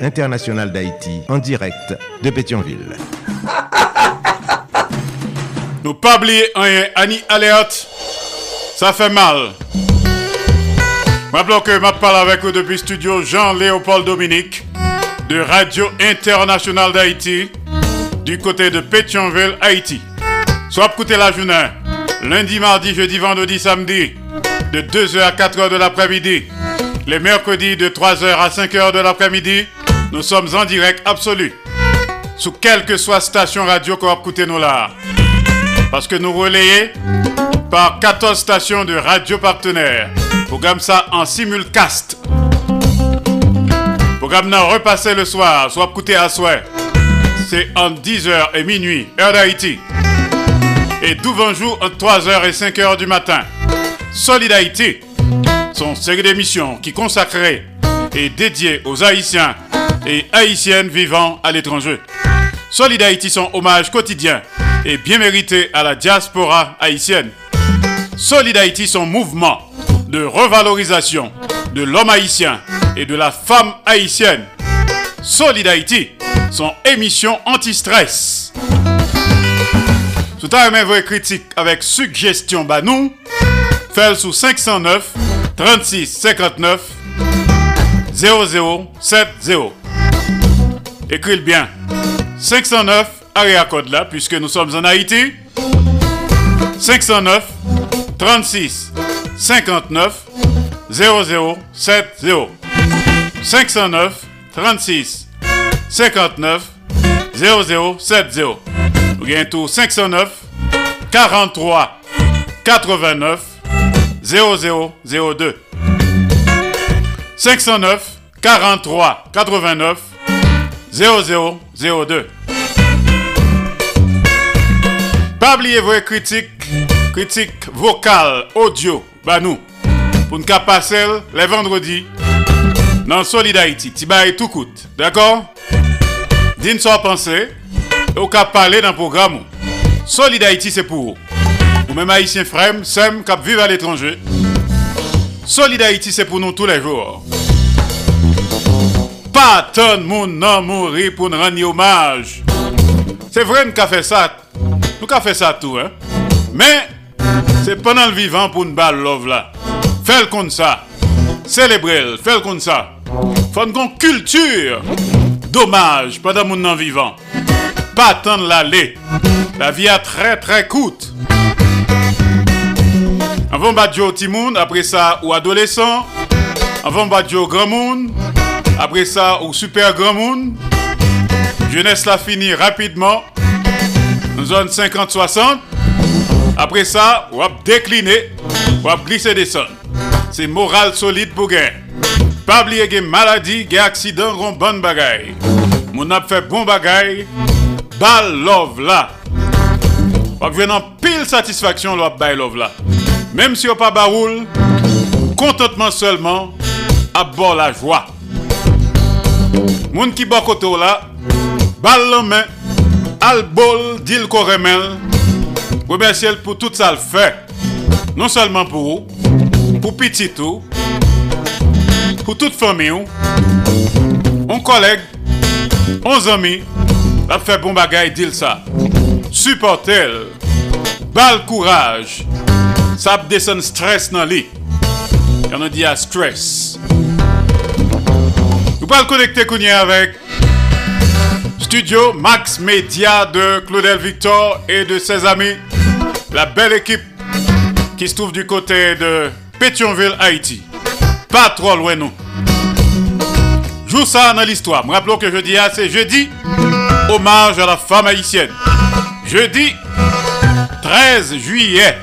Internationale d'Haïti, en direct de Pétionville. (laughs) Nous pas oublier Annie Alerte. Ça fait mal. Rappelons que je parle avec vous depuis studio Jean-Léopold Dominique de Radio Internationale d'Haïti du côté de Pétionville, Haïti. Soit écouter la journée, lundi, mardi, jeudi, vendredi, samedi, de 2h à 4h de l'après-midi. Les mercredis de 3h à 5h de l'après-midi, nous sommes en direct absolu. Sous quelle que soit station radio qu'on va écouter nous là. Parce que nous relayons par 14 stations de radio partenaires. Programme ça en simulcast. Programme n'a repassé le soir, soit écouté à souhait. C'est en 10h et minuit, heure d'Haïti. Et 12 jours entre 3h et 5h du matin. Solid Haïti, son série d'émissions qui consacrée et dédiée aux Haïtiens et Haïtiennes vivant à l'étranger. Solid Haïti, son hommage quotidien et bien mérité à la diaspora haïtienne. Solid Haïti, son mouvement de revalorisation de l'homme haïtien et de la femme haïtienne. Solid Haïti, son émission anti-stress. Tout à l'heure, vos critiques avec suggestion banou, fait sous 509 36 59 0070. Écris bien. 509 area code là, puisque nous sommes en Haïti. 509 36 59 0070. 509 36 59 0070. Ou bien tout 509 43 89 0002. 509 43 89 0002. Pas oublier vos critiques, critiques vocales, audio, bah nous, pour pas passer les vendredis dans Solid Haïti. Tibaye tout coûte, d'accord? Dites soit pensée, et cas parler dans le programme. Solid Haïti, c'est pour vous. Ou même haïtien frère, sem, cap vivre à l'étranger. Solid Haïti, c'est pour nous tous les jours. Pas tant de monde non mourir pour nous rendre hommage. C'est vrai, nous avons fait ça. Nous avons fait ça tout, hein. Mais, c'est pendant le vivant pour nous balle love là. Fais comme ça. Célébrer, fais comme ça. Faut une culture dommage pendant mon non vivant. Pas attendre l'aller. La vie a très très coûte. Avant badjo timoun, après ça ou adolescent. Avant badjo grand monde. Après ça, ou Super Grand Monde. Jeunesse la fini rapidement. Zone 50-60. Après ça, on va décliner. On va glisser des. C'est moral solide pour guerre. Pas oublier que maladie, que accident, ron bonne bagaille. Mon ap fait bon bagaille. Bal love là. On va en pile satisfaction l'op bal love là. Même si on pas baroul contentement seulement, à bord la joie. Moun ki bokoto la, bal lomè, al bol, dil koremel. Remerciel pou tout sa l fè. Non seulement pour vous, pour petit tout, pour toute famille, un collègue, un ami, la fait bon bagay, dit ça. Supporter, bal courage, ça descend stress dans lit. On dit à stress. Nous pouvons connecter Kounia avec Studio Max Media de Claudel Victor et de ses amis. La belle équipe qui se trouve du côté de Pétionville, Haïti. Pas trop loin, nous. Joue ça dans l'histoire. Me rappelons que jeudi, c'est jeudi, hommage à la femme haïtienne. Jeudi 13 juillet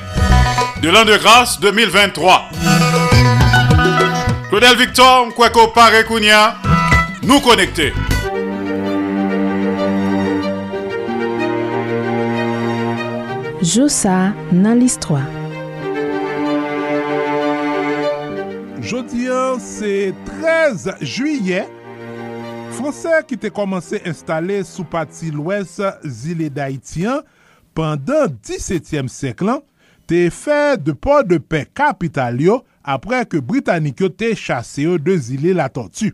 de l'an de grâce 2023. Claudel Victor, Kweko Parekounia, nous connecter. Josa dans l'histoire. Jodi an, se 13 juye, Fransè ki te komanse installe sou pati lwes zile d'Haïtien pandan 17e seklan, te fè de port de pen kapital yo apre ke Britannik yo te chase yo de zile la tortue.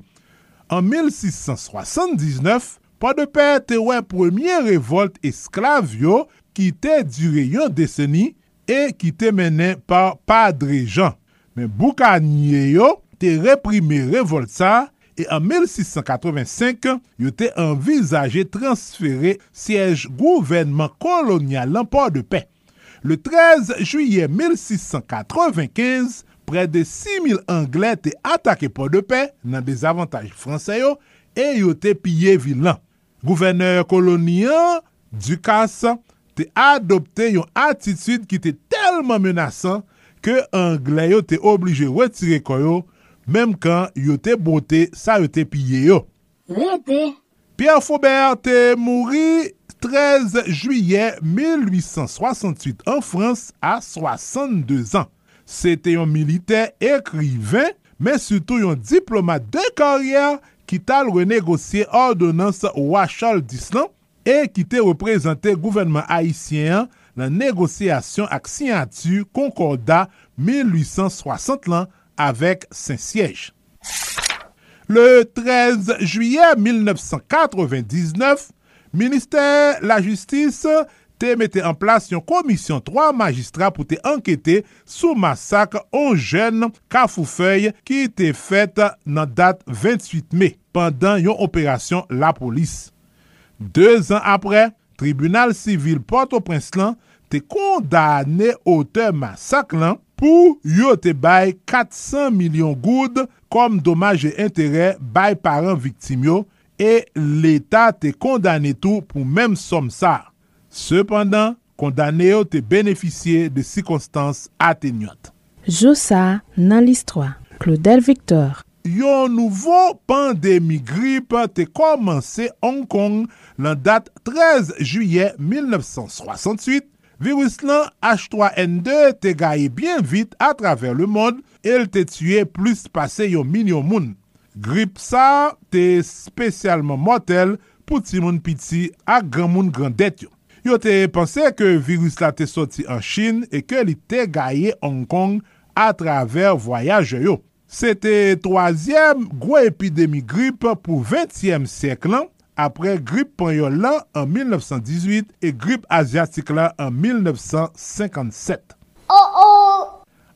An 1679, port de pe te wè premier revolte esklav yo ki te dure yon deseni e ki te menen par Padre Jean. Men Boukanye yo te reprime revolte sa e an 1685 yo te envizaje transfere siyej gouvenman kolonyal lan port de pe. Le 13 juye 1695, Pre de 6.000 Anglè te atake po de pe nan dezavantaj Fransè yo e yo te pye vilan. Gouverneur koloniyan Dukas te adopte yon atitude ki te telman menasan ke Anglè yo te oblije retire koyo menm kan yo te bote sa yo te pye yo. Wante! Pierre Faubert te mouri 13 juye 1868 an Frans a 62 an. Se te yon milite ekriven, men suto yon diplomat de karyer ki tal renegosye ordonans Wachal Dislan e ki te reprezentè gouvernement haïsyen nan negosyasyon ak siyantu Concordat 1860 lan avèk Saint-Siège. Le 13 juyè 1999, Ministère la Justice te mette en plas yon komisyon 3 magistrat pou te anketè sou masak 11 jen Kafoufei ki te fèt nan dat 28 me pandan yon operasyon la polis. Dez an apre, tribunal sivil Port-au-Prince lan te kondane ote masak lan pou yo te bay 400 milyon goud kom domaj e intere bay paran viktim yo e l'Etat te kondane tou pou mèm som sa. Sependan, kondane yo te beneficye de sikonstans atenyot. Joussa nan listroa, Claudel Victor. Yon nouvo pandemi grip te komanse Hong Kong lan dat 13 juye 1968. Virus lan H3N2 te gaye bien vit a traver le mod el te tue plus pase yon milyon moun. Grip sa te spesyalman motel pou ti moun piti ak gran moun grandet yo. Yo te pense ke virus la te soti an Chin e ke li te gaye Hong Kong a traver voyaj yo. Se te toazyem gwo epidemi grip pou 20e sek lan apre grip panyon lan an 1918 e grip asyatik lan an 1957.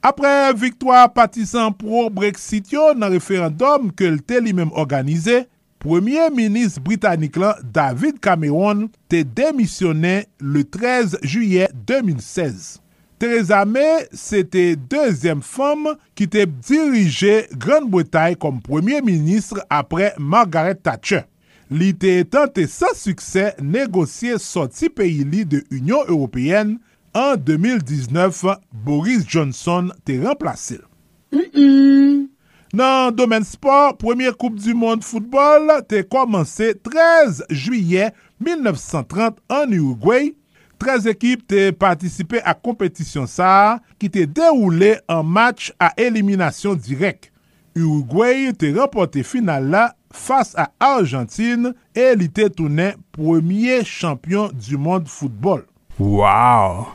Apre viktwa patisan pro Brexit yo nan referandom ke lte li menm organize, Premier ministre britannique là, David Cameron te démissionné le 13 juillet 2016. Theresa May, c'était deuxième femme qui te dirigeait Grande-Bretagne comme premier ministre après Margaret Thatcher. Li te tente sans succès négocier sorti pays li de Union européenne en 2019, Boris Johnson te remplacé. Mm -mm. Nan domen sport, Premier Coupe du Monde Football te komanse 13 juye 1930 an Uruguay. 13 ekip te patisipe a kompetisyon sa ki te deroule an match a eliminasyon direk. Uruguay te rempote final la fas a Argentine e li te toune premye champyon du monde football. Wow!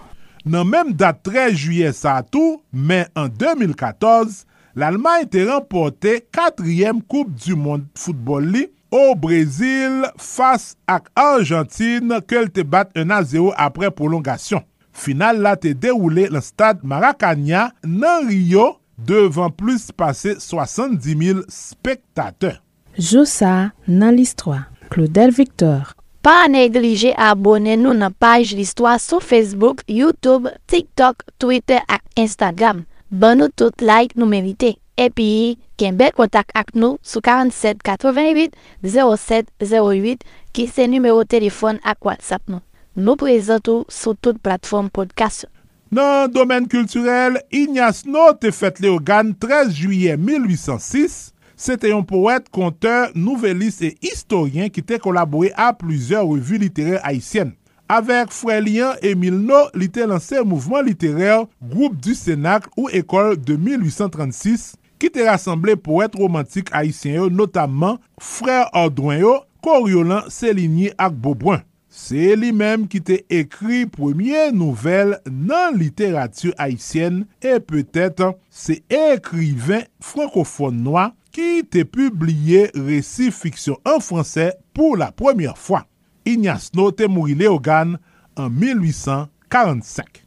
Nan menm dat 13 juye sa tou, men en 2014, l'Allemagne te remporte 4e Koupe du Monde football li ou Brésil fas ak Argentine ke l te bat 1-0 apre prolongasyon. Final la te deroule l stade Maracania nan Rio devan plus pase 70.000 spektatè. Joussa nan l'histoire. Claudel Victor Pa neglije abone nou nan page l'histoire sou Facebook, Youtube, TikTok, Twitter ak Instagram. ban nou tout like nou merite. Epi, ken bel kontak ak nou sou 47 88 07 08 ki se numero telefon ak WhatsApp nou. Nou prezentou sou tout platform podcast. Nan domen kulturel, Ignace Nou te fet le Leogan 13 juye 1806. Se te yon poète, konteur, nouvelis e historien ki te kolabouye a plusieurs revues littéraires haïtiennes. Avek Frélien Emile No, li te lansè mouvment littéraire Groupe du Sénacle ou École de 1836 ki te rassemble poète romantique haïtien yo, notamment Frère Ordouin Coriolan, Céligny ak Beaubrun. Se li menm ki te ekri premier nouvel nan littérature haïtienne e peut-être se ekriven francophone noa ki te publiye resi fiksyon an fransè pou la premièr fwa. Ignace No te mouri Léogane en 1845.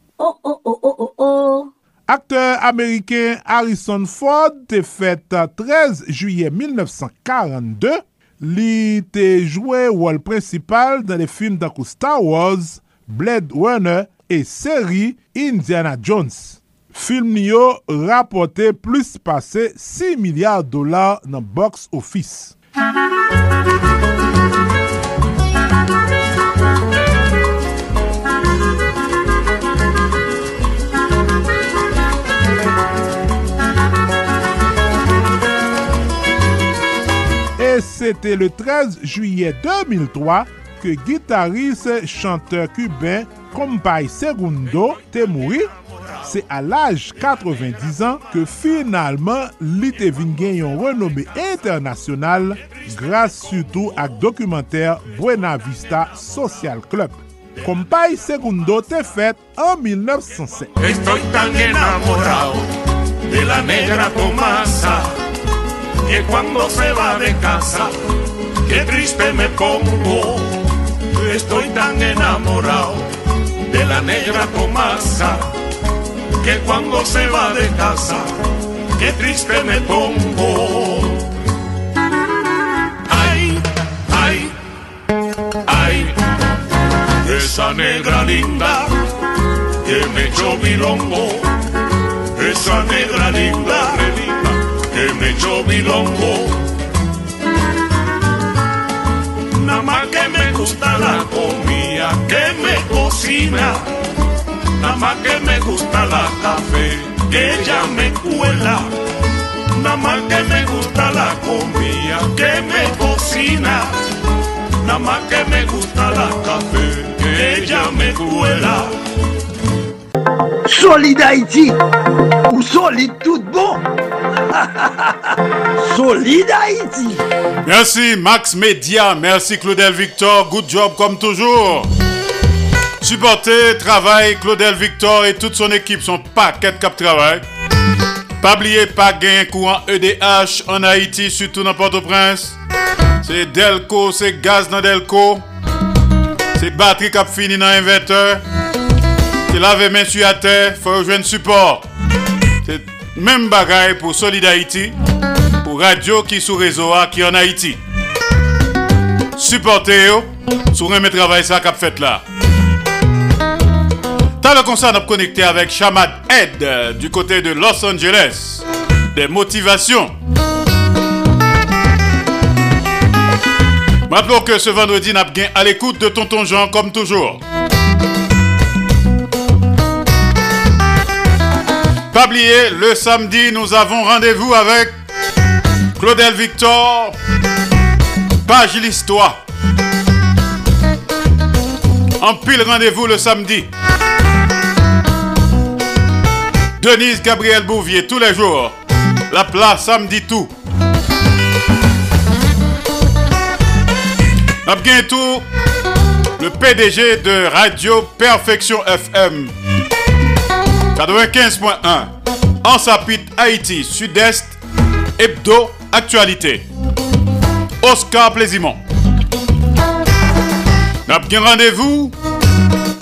Akteur Ameriken Harrison Ford te fète 13 juyè 1942. Li te jwè wòl prinsipal dan le film Star Wars, Blade Runner e seri Indiana Jones. Film ni yo rapote plus pase 6 milyard dolar nan box office. c'était le 13 juillet 2003 que guitariste chanteur cubain Compay Segundo t'est mouru. C'est à l'âge 90 ans que finalement Lite Vingen renommé international grâce surtout à documentaire Buena Vista Social Club. Compay Segundo t'est faite en 1907. Estoy tan enamorado de la negra Tomasa. Que cuando se va de casa, qué triste me pongo. Estoy tan enamorado de la negra Tomasa que cuando se va de casa, qué triste me pongo. Ay, ay, ay, esa negra linda que me echó bilongo, esa negra linda, echó bilongo. Nada más que me gusta la comida que me cocina, nada más que me gusta la café que ella me cuela, nada más que me gusta la comida que me cocina, nada más que me gusta la café que ella me cuela. Solid Haïti ou solide tout bon (laughs) Solid Haïti Merci Max Media, merci Claudel Victor, good job comme toujours. Supportez, travail, Claudel Victor et toute son équipe, son paquet cap travail. Pas oublier, pas gain courant EDH en Haïti, surtout dans Port-au-Prince. C'est Delco, c'est gaz dans Delco. C'est batterie qui fini dans l'inverteur. C'est laver main sur la terre, faut rejoindre support. C'est même bagaille pour Solid Haïti, pour radio qui sous réseau A qui en Haïti. Supportez yo, sur un travail ça qu'a fait là. T'as le concert de connecté avec Shamad Ed du côté de Los Angeles. Des motivations. Rappelons que ce vendredi, n'a bien à l'écoute de Tonton Jean comme toujours. Pas oublier, le samedi, nous avons rendez-vous avec Claudel Victor, page l'histoire. En pile rendez-vous le samedi. Denise Gabriel Bouvier tous les jours. La place samedi tout. N'a bientôt le PDG de Radio Perfection FM 95.1 en Sapit Haïti Sud-Est Hebdo Actualité Oscar Plaisimont N'a bien rendez-vous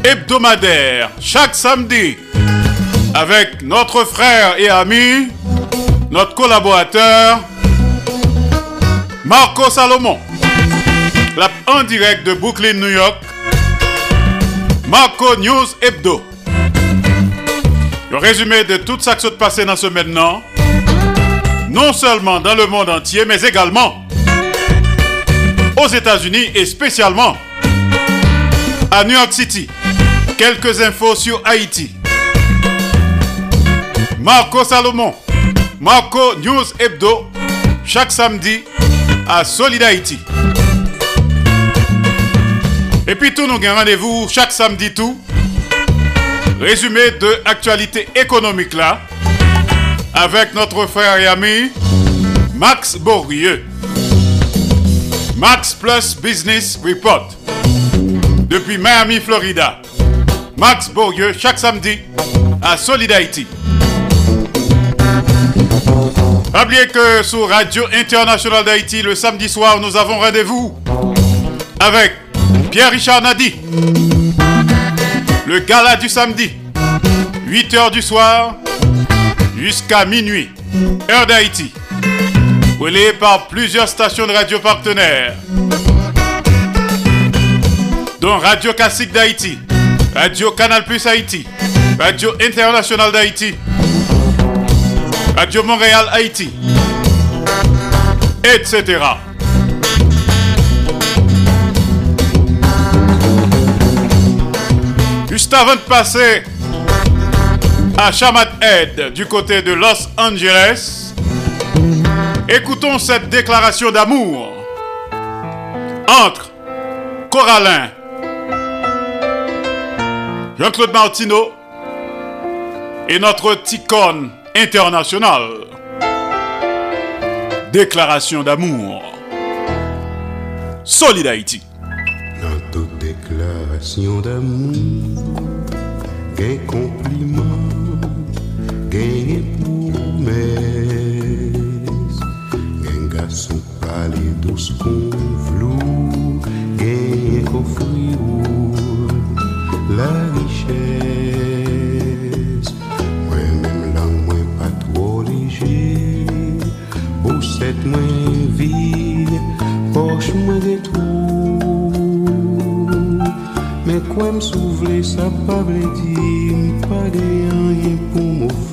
hebdomadaire chaque samedi avec notre frère et ami, notre collaborateur Marco Salomon. En direct de Brooklyn, New York, Marco News Hebdo. Le résumé de tout ça qui s'est passé dans ce maintenant, non seulement dans le monde entier, mais également aux États-Unis et spécialement à New York City. Quelques infos sur Haïti. Marco Salomon, Marco News Hebdo, chaque samedi à Solid Haïti. Et puis tout nous avons rendez-vous chaque samedi tout. Résumé de actualité économique là. Avec notre frère et ami Max Bourrieux. Max Plus Business Report. Depuis Miami, Florida. Max Bourrieux chaque samedi à Solid Haïti. N'oubliez que sur Radio Internationale d'Haïti, le samedi soir, nous avons rendez-vous avec Pierre-Richard Nadi. Le gala du samedi, 8h du soir jusqu'à minuit, heure d'Haïti. Relayé par plusieurs stations de radio partenaires, dont Radio Classique d'Haïti, Radio Canal Plus Haïti, Radio Internationale d'Haïti, Radio Montréal Haïti, etc. Avant de passer à Shamat Head du côté de Los Angeles, écoutons cette déclaration d'amour entre Coralin, Jean-Claude Martineau et notre Ticone international. Déclaration d'amour. Solid gain compliment, gain promesse, gain garçon parler douce kwen m souvle sa pa ble di M pa gen yon pou mou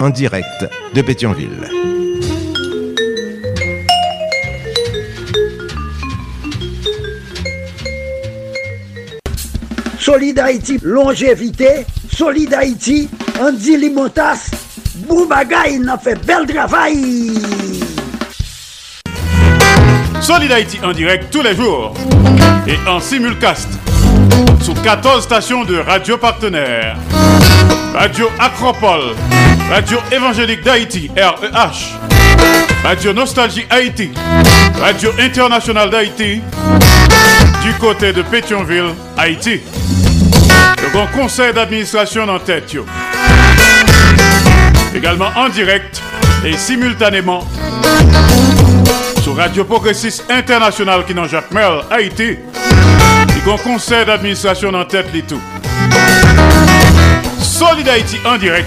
en direct de Pétionville. Solid Haïti, longévité. Solid Haïti, Andy Limotas. Boubagaï, n'a fait bel travail. Solid Haïti en direct tous les jours et en simulcast sur 14 stations de radio partenaires. Radio Acropole, Radio Évangélique d'Haïti, REH, Radio Nostalgie Haïti, Radio Internationale d'Haïti, du côté de Pétionville, Haïti. Le grand conseil d'administration en tête. Également en direct et simultanément sur Radio Progressiste International qui dans Jacques Merle, Haïti. Le grand conseil d'administration en tête les tout. Solid Haïti en direct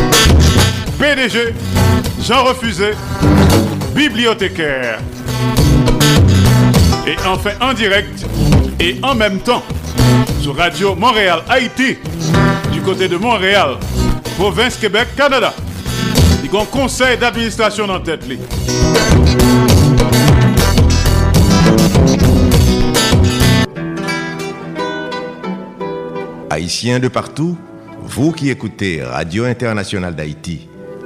PDG, Jean Refusé, bibliothécaire. Et enfin en direct et en même temps sur Radio Montréal Haïti du côté de Montréal, province Québec, Canada. Il y un conseil d'administration en tête. Haïtiens de partout, vous qui écoutez Radio Internationale d'Haïti,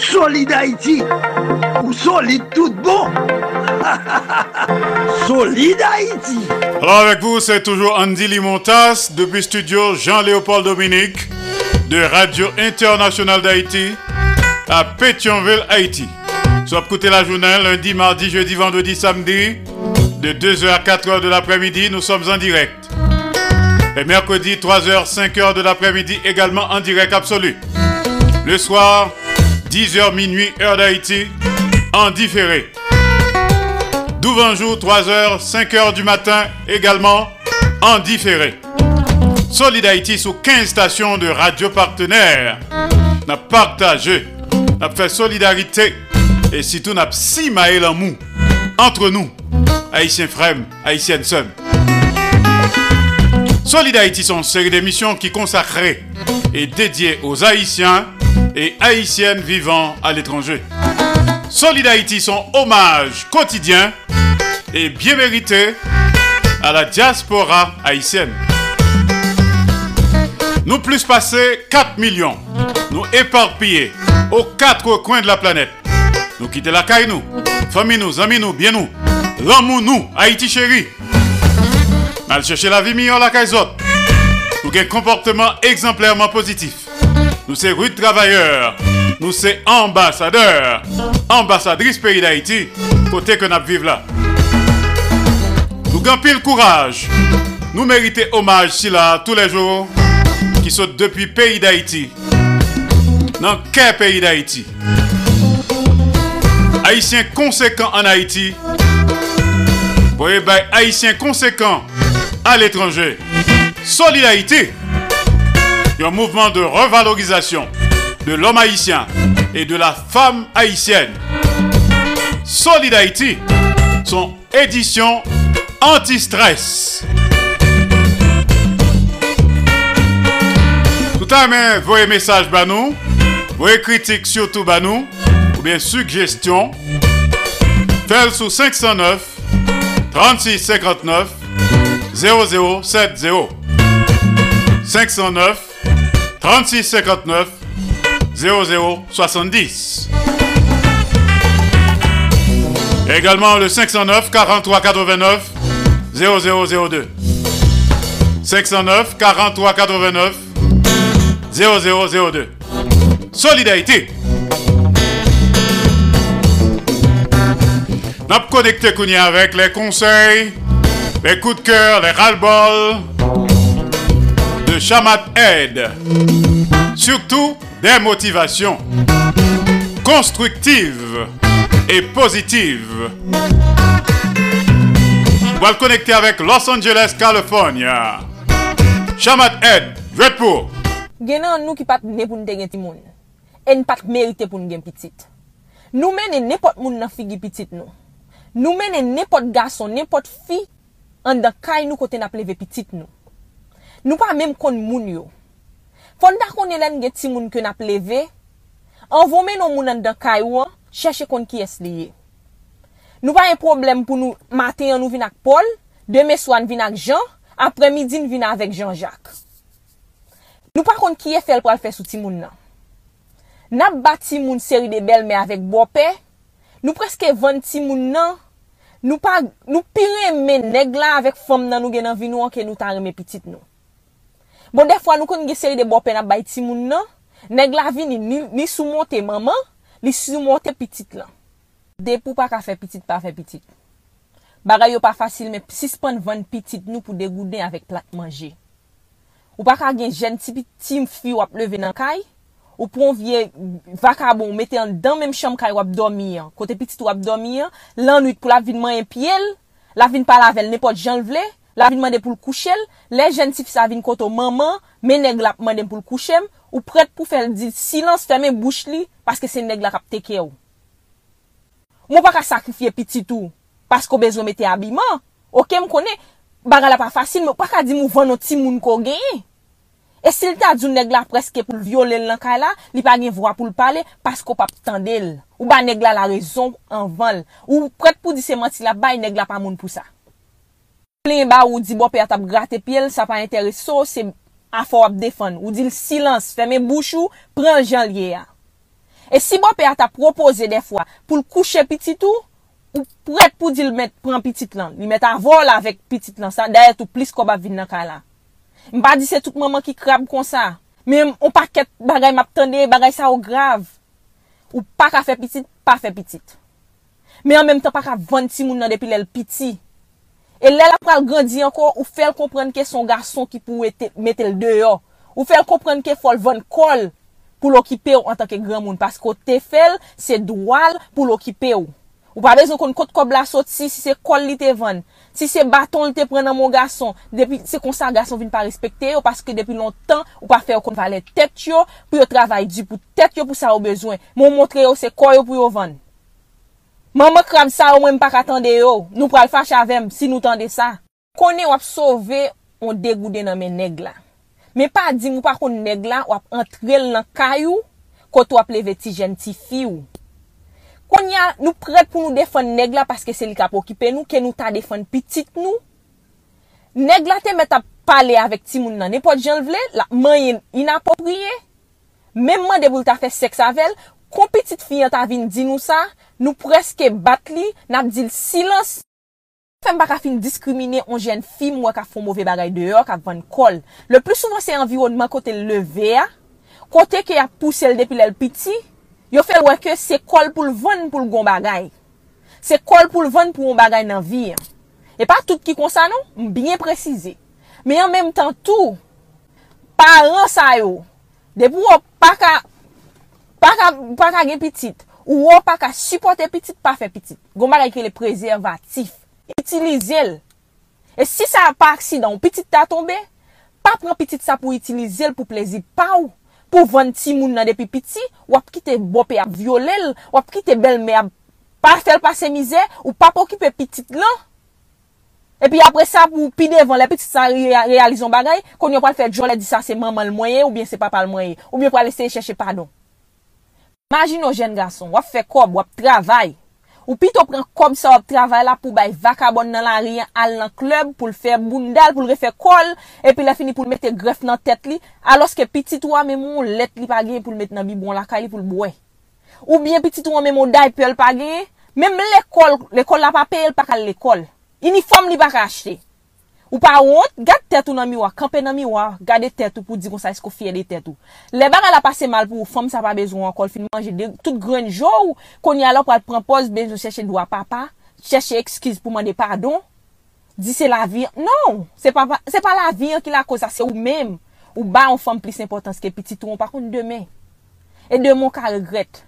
Solid Haïti ou solide tout bon (laughs) Solid Haïti Alors avec vous, c'est toujours Andy Limontas depuis studio Jean-Léopold Dominique de Radio Internationale d'Haïti à Pétionville, Haïti. Soit écouter la journée lundi, mardi, jeudi, vendredi, samedi de 2h à 4h de l'après-midi, nous sommes en direct. Et mercredi, 3h, 5h de l'après-midi également en direct absolu. Le soir, 10h minuit, heure d'Haïti, en différé. Douvanjour, 3h, 5h du matin, également en différé. Solid Haïti sous 15 stations de radio partenaires. N'a partagé, n'a fait solidarité et surtout n'a si mou entre nous, Haïtiens frères, Haïtiennes sœurs. Solid Haïti sont une série d'émissions qui consacrées et dédiées aux Haïtiens et Haïtiennes vivant à l'étranger. Solid Haïti sont hommage quotidien et bien mérité à la diaspora haïtienne. Nous plus passé 4 millions, nous éparpillés aux quatre coins de la planète. Nous quitter la caille nous, famille nous, amis nous, bien nous, l'amour nous, Haïti chéri. Mal chercher la vie meilleure la caille. Nous avons un comportement exemplairement positif. Nous sommes rudes travailleurs. Nous sommes ambassadeurs, ambassadrices pays d'Haïti, côté que nous vivons là. Nous avons pile courage. Nous méritons hommage si là tous les jours qui sont depuis pays d'Haïti. Dans quel pays d'Haïti? Haïtiens conséquents en Haïti. Voyez, ben, Haïtiens conséquents à l'étranger. Solid Haïti. Un mouvement de revalorisation de l'homme haïtien et de la femme haïtienne. Solid Haïti. Son édition anti-stress. Tout à l'heure, voyez message nous, voyez critique surtout nous, ou bien suggestion. Faites sous 509 36 59 0070 509 36 59 0070 Également le 509 43 89 0002 509 43 89 0002 Solidarité. N'a connecté avec les conseils Les coups de cœur, les ras-le-bol de Chamat Aide. surtout des motivations constructives et positives. On va le connecter avec Los Angeles, Californie. Chamat Ed, Redpool. Genan nous qui pas né pour nous gen ti moun. Et nous pas mérité pour nous gen petite. Nous mené n'importe moun nan figi petite nous. Nous mené n'importe garçon, n'importe fille en dan kay nous côté n'a pleve petite nous. Nous pas même kon moun yo. Fonda konen len gen ti moun ke nap leve, anvome nou moun an de kaywa, chèche kon ki es liye. Nou pa yon problem pou nou maten yon nou vin ak Paul, deme swan vin ak Jean, apre midin vin avèk Jean-Jacques. Nou pa kon ki e fel pral fè sou ti moun nan. Nap bat ti moun seri de bel me avèk bopè, nou preske vant ti moun nan, nou, pa, nou pire men neg la avèk fòm nan nou gen genan vin nou anke nou tan reme pitit nou. Bon defwa nou kon gen seri de bopen ap bay ti moun nan, neg la vini ni, ni soumonte maman, ni soumonte pitit lan. De pou pa ka fe pitit pa fe pitit. Bagay yo pa fasil men sispan van pitit nou pou degouden avèk plat manje. Ou pa ka gen jen ti pitim fi wap leve nan kay, ou pou an vie vakabon mette an dan menm chanm kay wap domi an. Kote pitit wap domi an, lan nwit pou la vin man yon piel, la vin palavel nepot jan vle, la vin mande pou l kouchel, le jen si fisa vin koto maman, men neg la mande pou l kouchem, ou pret pou fel di silans temen bouch li, paske se neg la kap teke ou. Mou pa ka sakrifye pititou, pasko bezo mette abiman, ok m konen, baga la pa fasil, mou pa ka di mou vano ti moun ko genye. E sil ta djou neg la preske pou viole lankay la, li pa gen vwa pou l pale, pasko pa ptande l. Ou ba neg la la rezon anvan l. Ou pret pou di semanti la bay, neg la pa moun pou sa. Plen ba ou di bo pe atap grate piel, sa pa intereso, so, se afor ap defan. Ou di l silans, feme bouchou, pren jan liye ya. E si bo pe atap propose defwa pou l kouche pititou, ou pret pou di l met pren pitit lan. Li met avol avek pitit lan, sa daye tou plis ko ba vin nan ka la. Mpa di se tout maman ki krab kon sa. Men, ou pa ket bagay map tende, bagay sa ou grav. Ou pa ka fe pitit, pa fe pitit. Men an menm tan pa ka vanti moun nan depi lèl piti. E lè la pral grandi anko, ou fèl komprende ke son garson ki pou mette l deyo. Ou fèl komprende ke fol von kol pou l'okipe ou an tanke gran moun. Pasko te fèl, se dwal pou l'okipe ou. Ou pa bezon kon kote kob la sot si, si se kol li te ven. Si se baton li te pren nan moun gason. Depi se konsan gason vin pa respekte yo, paske depi lontan ou pa fè yo kon valè tet yo, pou yo travay di pou tet yo pou sa ou bezwen. Moun montre yo se koy yo pou yo ven. Maman kram sa ou mwen pa katande yo, nou pral fache avem si nou tande sa. Konen wap sove, on degoude nan men neg la. Men pa di mou pa kon neg la wap entrel nan kayou, koto wap leve ti jen ti fi ou. Konya nou pret pou nou defon neg la paske se li kap okipe nou, ke nou ta defon pitit nou. Neg la te met ap pale avek ti moun nan, ne pot jen vle, la man yon inapopriye. Memman de pou ta fe seks avel, kon pitit fiyan ta vin di nou sa, nou preske bat li, nap dil silans. Fem baka fin diskrimine, on jen fi mwa ka fon mouve bagay deyo, ka van kol. Le plus souvan se environman kote leve a, kote ke a pousse l depi lel piti, yo fel weke se kol pou l van pou l gon bagay. Se kol pou l van pou l bagay nan vi. E pa tout ki konsa nou, mbyen prezize. Me an menm tan tou, paran sa yo, debou wè pa ka, pa ka, pa ka gen pitit, Ou wou pa ka supporte pitit, pa fe pitit. Gon bagay ke le prezervatif. Itilize el. E si sa pa aksidan, pitit ta tombe, pa pran pitit sa pou itilize el pou plezi pa ou. Pou van ti moun nan depi piti, wap ki te bope ap violel, wap ki te bel me ap pa fel pa se mize, ou pa pou ki pe pitit lan. E pi apre sa pou pi devan le pitit sa realizon bagay, kon yo pal fe jole di sa se maman l mwenye ou bien se papa l mwenye, ou bien pal ese e cheche padon. Imagin nou jen gason, wap fe kob, wap travay. Ou pito pren kob sa wap travay la pou bay vakabon nan la riyan al nan klub pou l fe bundal, pou l refe kol, epi la fini pou l mette gref nan tet li, aloske pitit wame moun let li pa gen pou l mette nan bibon la kali pou l bwe. Ou bien pitit wame moun day pel pa gen, mem l ekol, l ekol la pa pel pa kal l ekol. Uniform li pa ka achete. Ou pa wot, gade tetou nan miwa, kampe nan miwa, gade tetou pou di kon sa esko fye de tetou. Le baga la pase mal pou fom sa pa bezon an kol, fin manje de tout grenjou ou, kon yalop wad prempos bezon chèche dwa papa, chèche ekskiz pou mande pardon, di se la vi, non, se pa, se pa la vi an ki la koza, se ou mem, ou ba an fom plis importans ke pititou an, pa kon demen, e demen ka regret.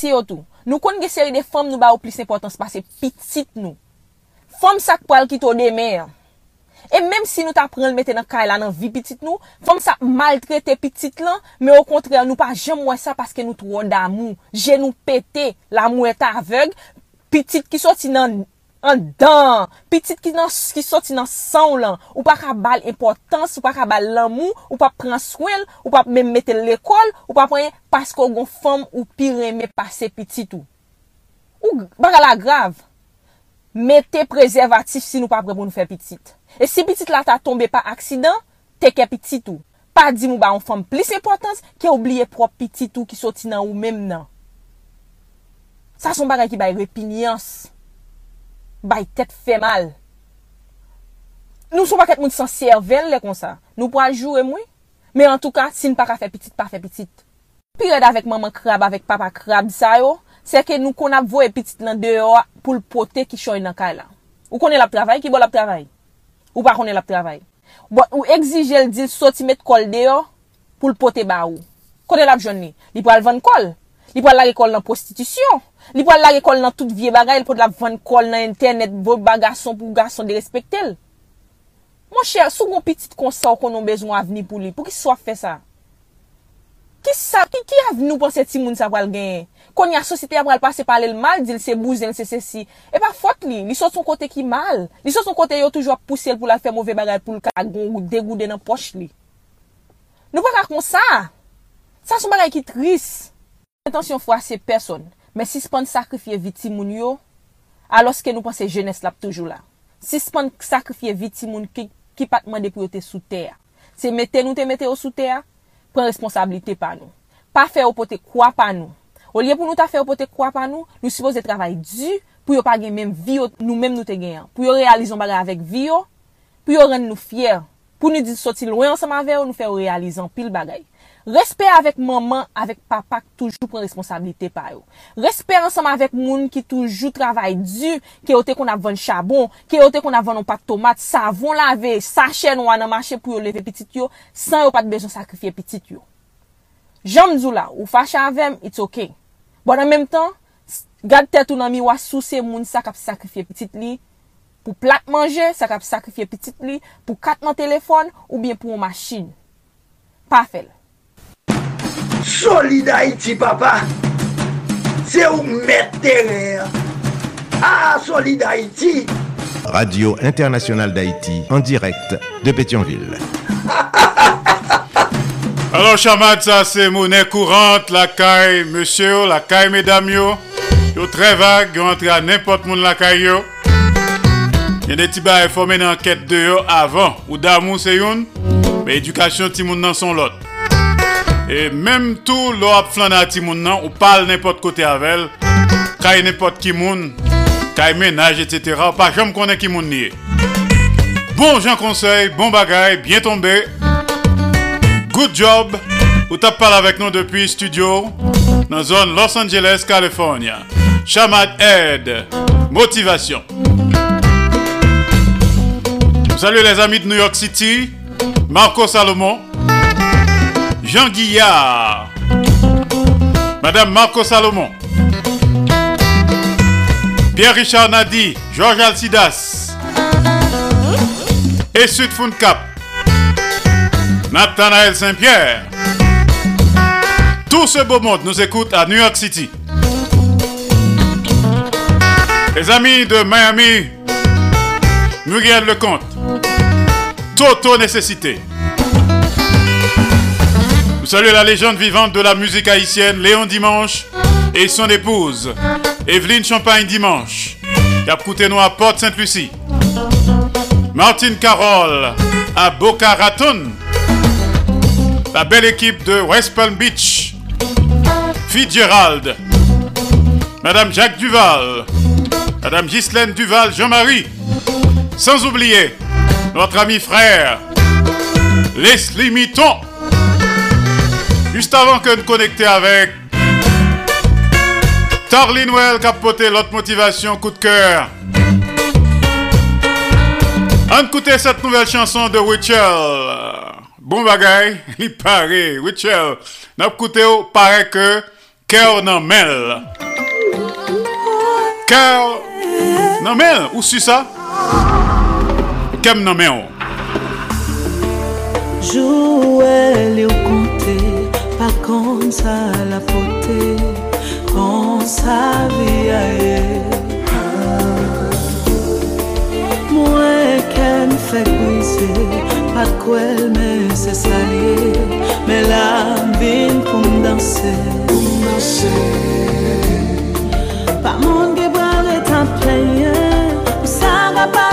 Se yo tou, nou kon ge seri de fom nou ba ou plis importans pa se pitit nou. fom sak pal ki to demen an. E menm si nou ta pren l mette nan kay la nan vi pitit nou, fom sa maltrete pitit lan, me o kontre nou pa jem mwen sa paske nou tro damou. Je nou pete, la mwen ta aveg, pitit ki soti nan... an dan, pitit ki, ki soti nan san lan, ou pa ka bal importans, ou pa ka bal l'amou, ou pa pren swel, ou pa menm mette l'ekol, ou pa pren paske ou gon fom ou pi reme pase pitit ou. Ou baga la grav, mette prezervatif si nou pa pre pou nou fe pitit. E si pitit la ta tombe pa aksidan, teke pitit ou. Pa di mou ba an fom plis importans ke oubliye prop pitit ou ki soti nan ou mem nan. Sa son bagay ki bay repinyans. Bay tet fe mal. Nou sou pa ket moun san servel le kon sa. Nou pou aljou e mwen. Me an tou ka, sin pa ka fe pitit, pa fe pitit. Pi red avèk maman krab, avèk papa krab sa yo, se ke nou kon ap vo e pitit nan deyo pou l pote ki choy nan kay la. Ou konen la travay, ki bo la travay. Ou pa konen lap travay. Bon, ou l dil soti met kol deyo pou l pote ba ou. Kote lap jouni. Li pou al van kol. Li pou al lage kol nan prostitisyon. Li pou al lage kol nan tout vie bagay. Li pou al van kol nan internet bo bagason pou gason de respektel. Mon chè, sou kon pitit konsa ou konon bezon avni pou li. Pou ki sou a fe sa? Ki, sa, ki, ki av nou pou se ti moun sa pral genye? Kon ya sosite ap pral pase pale l mal, dil se bouzen, se se si. E pa fote li, li sot son kote ki mal. Li sot son kote yo toujwa pousse l pou la fe mouve bagay pou l kagon ou degoude nan poch li. Nou pa kakon sa. Sa son bagay ki tris. Intensyon fwa se person. Men si sispan sakrifye viti moun yo, aloske nou panse jenes lap toujou la. Si Sispan sakrifye viti moun ki, ki patman de pou yo te sou ter. Se mette nou te mette yo sou ter, pren responsabilite pa nou. Pa fe ou pote kwa pa nou. Ou liye pou nou ta fe ou pote kwa pa nou, nou suppose travay du pou yo pa gen menm vi yo nou menm nou te gen. Pou yo realizon bagay avèk vi yo, pou yo ren nou fyer. Pou nou di soti lwen ansama ve yo, nou fe yo realizon pil bagay. Respè avèk maman, avèk papa ki toujou pren responsabilite pa yo. Respè ansam avèk moun ki toujou travay du, ki yo te kon avon chabon, ki yo te kon avon an pat tomat, savon lave, sachè nou an an mache pou yo leve pitit yo, san yo pat bejon sakrifye pitit yo. Jom djou la, ou fache avèm, it's ok. Bon an menm tan, gade tèt ou nan mi wasou se moun sa kap sakrifye pitit li, pou plat manje, sa kap sakrifye pitit li, pou kat nan telefon, ou bien pou an machin. Pa fel. Solid Haiti, papa. Se ou met terè. Ah, Solid Haiti. Radio Internationale d'Haïti, en direct de Pétionville. (laughs) Alors, Chamad, ça, c'est monnaie courante, la caille monsieur, la caille mesdames, yo. Yo très vague, yo entre à n'importe monde la caille, yo. Il y a des petits bails formés dans l'enquête de yo avant. Ou d'amour, c'est une, mais éducation, ti moun nan son l'autre. Et même tout l'op flan à ti moun nan, ou parle n'importe côté avec, caille n'importe qui moun, caille ménage, etc. Pas jamais connaît qui moun nié. Bon Jean Conseil, bon bagaille, bien tombé. Good job. Ou t'as parlé avec nous depuis studio dans la zone Los Angeles, California. Chamad Aide. Motivation. Salut les amis de New York City. Marco Salomon. Jean Guillard. Madame Marco Salomon. Pierre-Richard Nadi. Georges Alcidas. Et Sud Cap. Nathanaël Saint-Pierre. Tout ce beau monde nous écoute à New York City. Les amis de Miami, Muriel Lecomte, Toto Nécessité. Saluons la légende vivante de la musique haïtienne, Léon Dimanche, et son épouse, Evelyne Champagne Dimanche, coûté nous à Porte-Sainte-Lucie. Martine Carole à Boca Raton. La belle équipe de West Palm Beach, Fitzgerald, Madame Jacques Duval, Madame Ghislaine Duval, Jean-Marie, sans oublier notre ami frère Leslie Mitton. Juste avant que de connecter avec Tarlin Well, capoté l'autre motivation, coup de cœur. On écoute cette nouvelle chanson de Witchell. Bon bagay, (laughs) il paraît. Witchell, n'a écouté, paraît que cœur non mêle. Cœur non mêle, où c'est ça? Kem non mêle. Jouer Mèm sa la pote Kon sa vi a ye Mwen ken fèk brise Pat kwel mè se salye Mè la vin pou mdanse Pou mdanse Pa moun ge brare tan pleye Ou sa rapa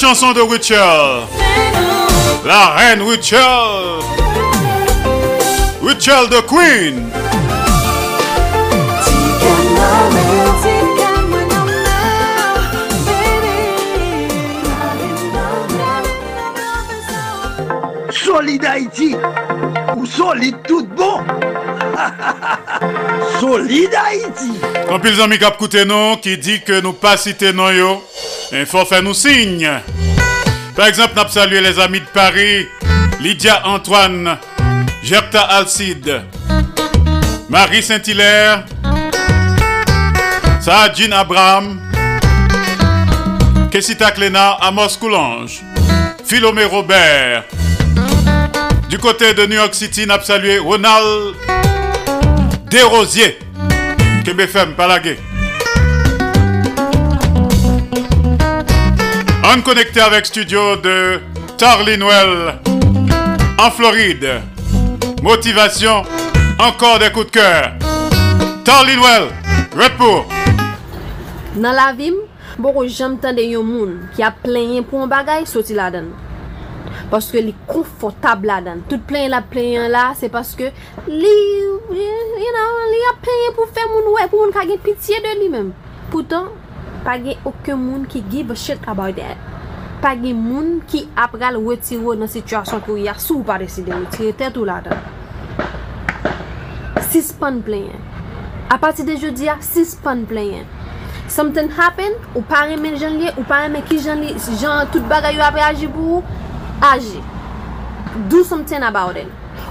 Chanson de Witchell. La reine Witchell. Witchell the Queen. Solide Haïti, ou solide tout bon. (laughs) solide Haïti. Quand les amis coûté nous qui dit que nous pas citer non yo, il faut faire nous signe. Par exemple, nous salué les amis de Paris, Lydia Antoine, Gerta Alcide, Marie Saint-Hilaire, Jean Abraham, Kessita Cléna, Amos Coulange, Philomé Robert, Du côté de New York City, n'a salué Ronald Desrosiers. Palagé. On connecté avec studio de Tarlinwell en Floride. Motivation, encore des coups de cœur. Tarlinwell, repos. Dans la vie, beaucoup j'aime tendre un monde qui a plein pour un bagage sorti là-dedans. Parce que les confortable là-dedans. Tout plein la plein là, c'est parce que li, you know, li a plein pour faire mon ouais, pour mon pitié de lui-même. Pourtant, pa gen okè moun ki give a shit about that. Pa gen moun ki ap gal wetiro nan situasyon kou ya sou pa deside wetire tet ou la dan. Sispan pleyen. A pati de jodi ya, sispan pleyen. Something happen, ou pa remen jan liye, ou pa remen ki jan liye, si jan tout bagay yo apre aji pou aji. Do something about it.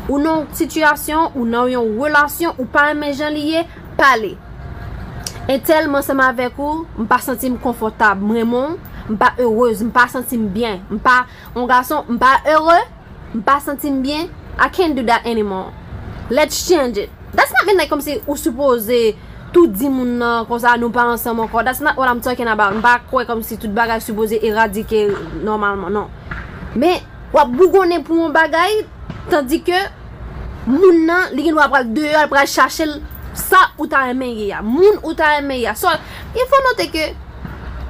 Ou nan situasyon, ou nan yon relasyon, ou pa remen jan liye, pale. E telman seman vek ou, m pa senti m konfortab mremon, m pa heureuse, m pa senti m bien, m pa, m gason, m pa heureux, m pa senti m bien, I can't do that anymore. Let's change it. That's not mean like kom se ou suppose tout di moun nan kon sa nou pa ansam ankor. That's not what I'm talking about. M pa kwe kom si tout bagay suppose eradike normalman, non. Men, wap bougone pou moun bagay, tandi ke moun nan li gen wap pral deyo, al pral chache sa ou ta emenye ya, moun ou ta emenye ya. So, il faut noter que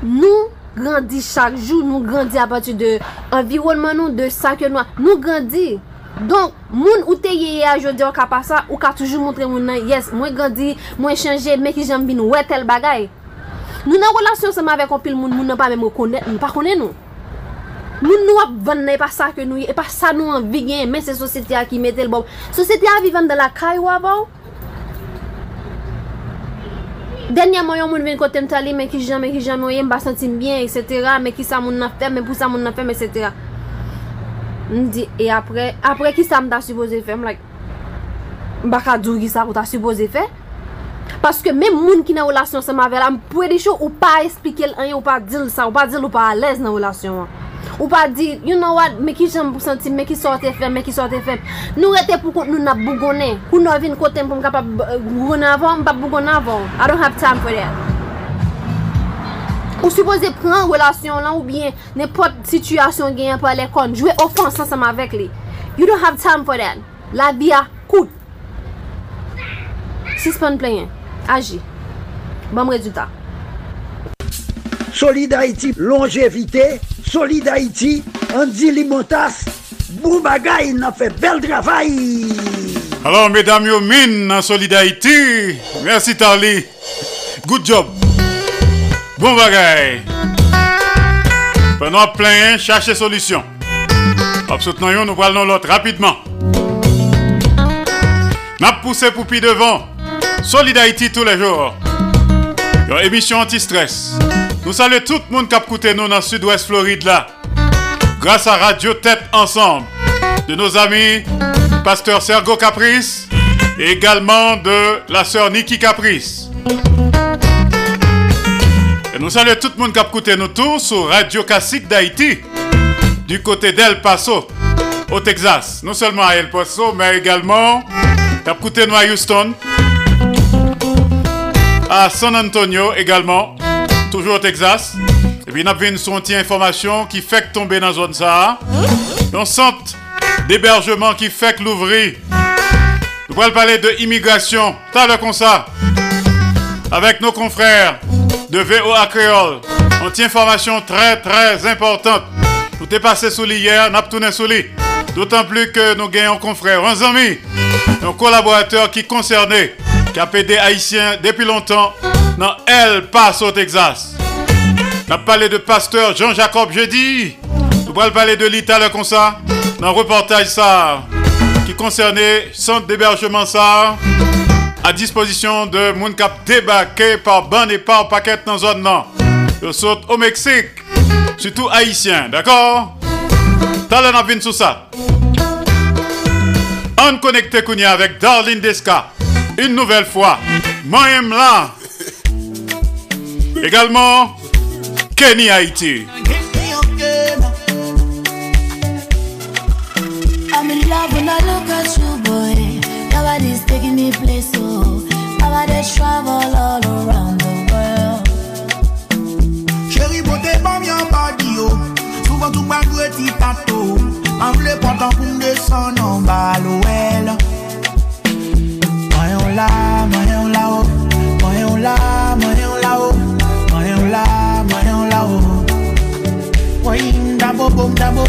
nous grandit chaque jour, nous grandit à partir de environnement nous, de ça que nous, nous grandit. Don, moun ou te ye a jodi an ka pa sa, ou ka toujou montre moun nan, yes, mwen gandhi, mwen chanje, mwen ki jan bin wè tel bagay. Nou nan relasyon seman vek anpil moun, moun nan pa mè mwen konen, mwen pa konen nou. Moun nou ap vande e pa sa ke nou, e pa sa nou an vigyen, men se sosyete a ki metel bob. Sosyete a vivan de la kay bon. wabaw, Denye mwen yon moun ven kote mtali men ki jan, men ki jan, men yon ba sentim bien, etc. Men ki sa moun nan fem, men pou sa moun nan fem, etc. Ndi, e apre, apre ki sa m ta supose fem, like, baka djou ki sa m ta supose fem. Paske men moun ki nan relasyon sa ma ve la, m pou chou ou pa esplike l anye, ou pa dil sa, ou pa dil ou pa alez nan relasyon an. Ou pa di, you know what, me ki jen pou senti, me ki sote fem, me ki sote fem. Nou rete pou kont nou na bougone. Kou nou vin kote m pou m kapap bougone euh, avon, m pa bougone avon. I don't have time for that. Ou suppose pren relasyon lan ou bien nepot situasyon genyen pou ale kon. Jwe ofans ansam avek li. You don't have time for that. La vi a kout. Sispan plenyen. Aji. Bam rezultat. Solid Haiti, longevite, Solid Haïti, Andy Limotas. Bon bagay, nan fait bel travail. Alors, mesdames, yo min dans Solid Haïti. Merci, Tarly. Good job. Bon bagay. Pendant plein, chercher solution. Absolument, nous parlons l'autre rapidement. N'a poussé pour plus devant. Solid Haïti tous les jours. Une émission anti-stress. Nous saluons tout le monde qui a écouté nous dans le sud-ouest Floride là. Grâce à Radio Tête Ensemble. De nos amis, Pasteur Sergo Caprice. Et également de la sœur Nikki Caprice. Et nous saluons tout le monde qui a écouté nous tous sur Radio Classique d'Haïti. Du côté d'El Paso, au Texas. Non seulement à El Paso, mais également à Houston. À San Antonio également. Toujours au Texas. Et puis, nous avons une sonde information qui fait tomber dans la zone ça. Un centre d'hébergement qui fait l'ouvrir. Nous allons parler de immigration. T'as le comme ça. Avec nos confrères de VOA Créole. Une information très très importante. Nous t'es passé sous lit hier, nous tourné sous lit. D'autant plus que nous gagnons un confrère, un ami, un collaborateur qui est concerné, qui a aidé Haïtien depuis longtemps dans El Paso, Texas. On a parlé de pasteur Jean-Jacob jeudi. Nous allons parler de l'Italie comme ça, dans un reportage ça, qui concernait centre d'hébergement ça, à disposition de moun cap débarqué par bande et par paquet dans zone non. Je saute au Mexique, surtout haïtien, d'accord? T'as le sur ça. On connecté Kounia avec Darlene Desca, une nouvelle fois. Moi là. Également, Kenny Haïti. I'm in love when I look at you, boy. Nobody's taking me place, so nobody's travel all around the world. Chérie, beauté, bam, y'a pas d'io. Souvent, tout pas de petit tato. En v'lè portant pour me en bas l'OL. Voyons là, voyons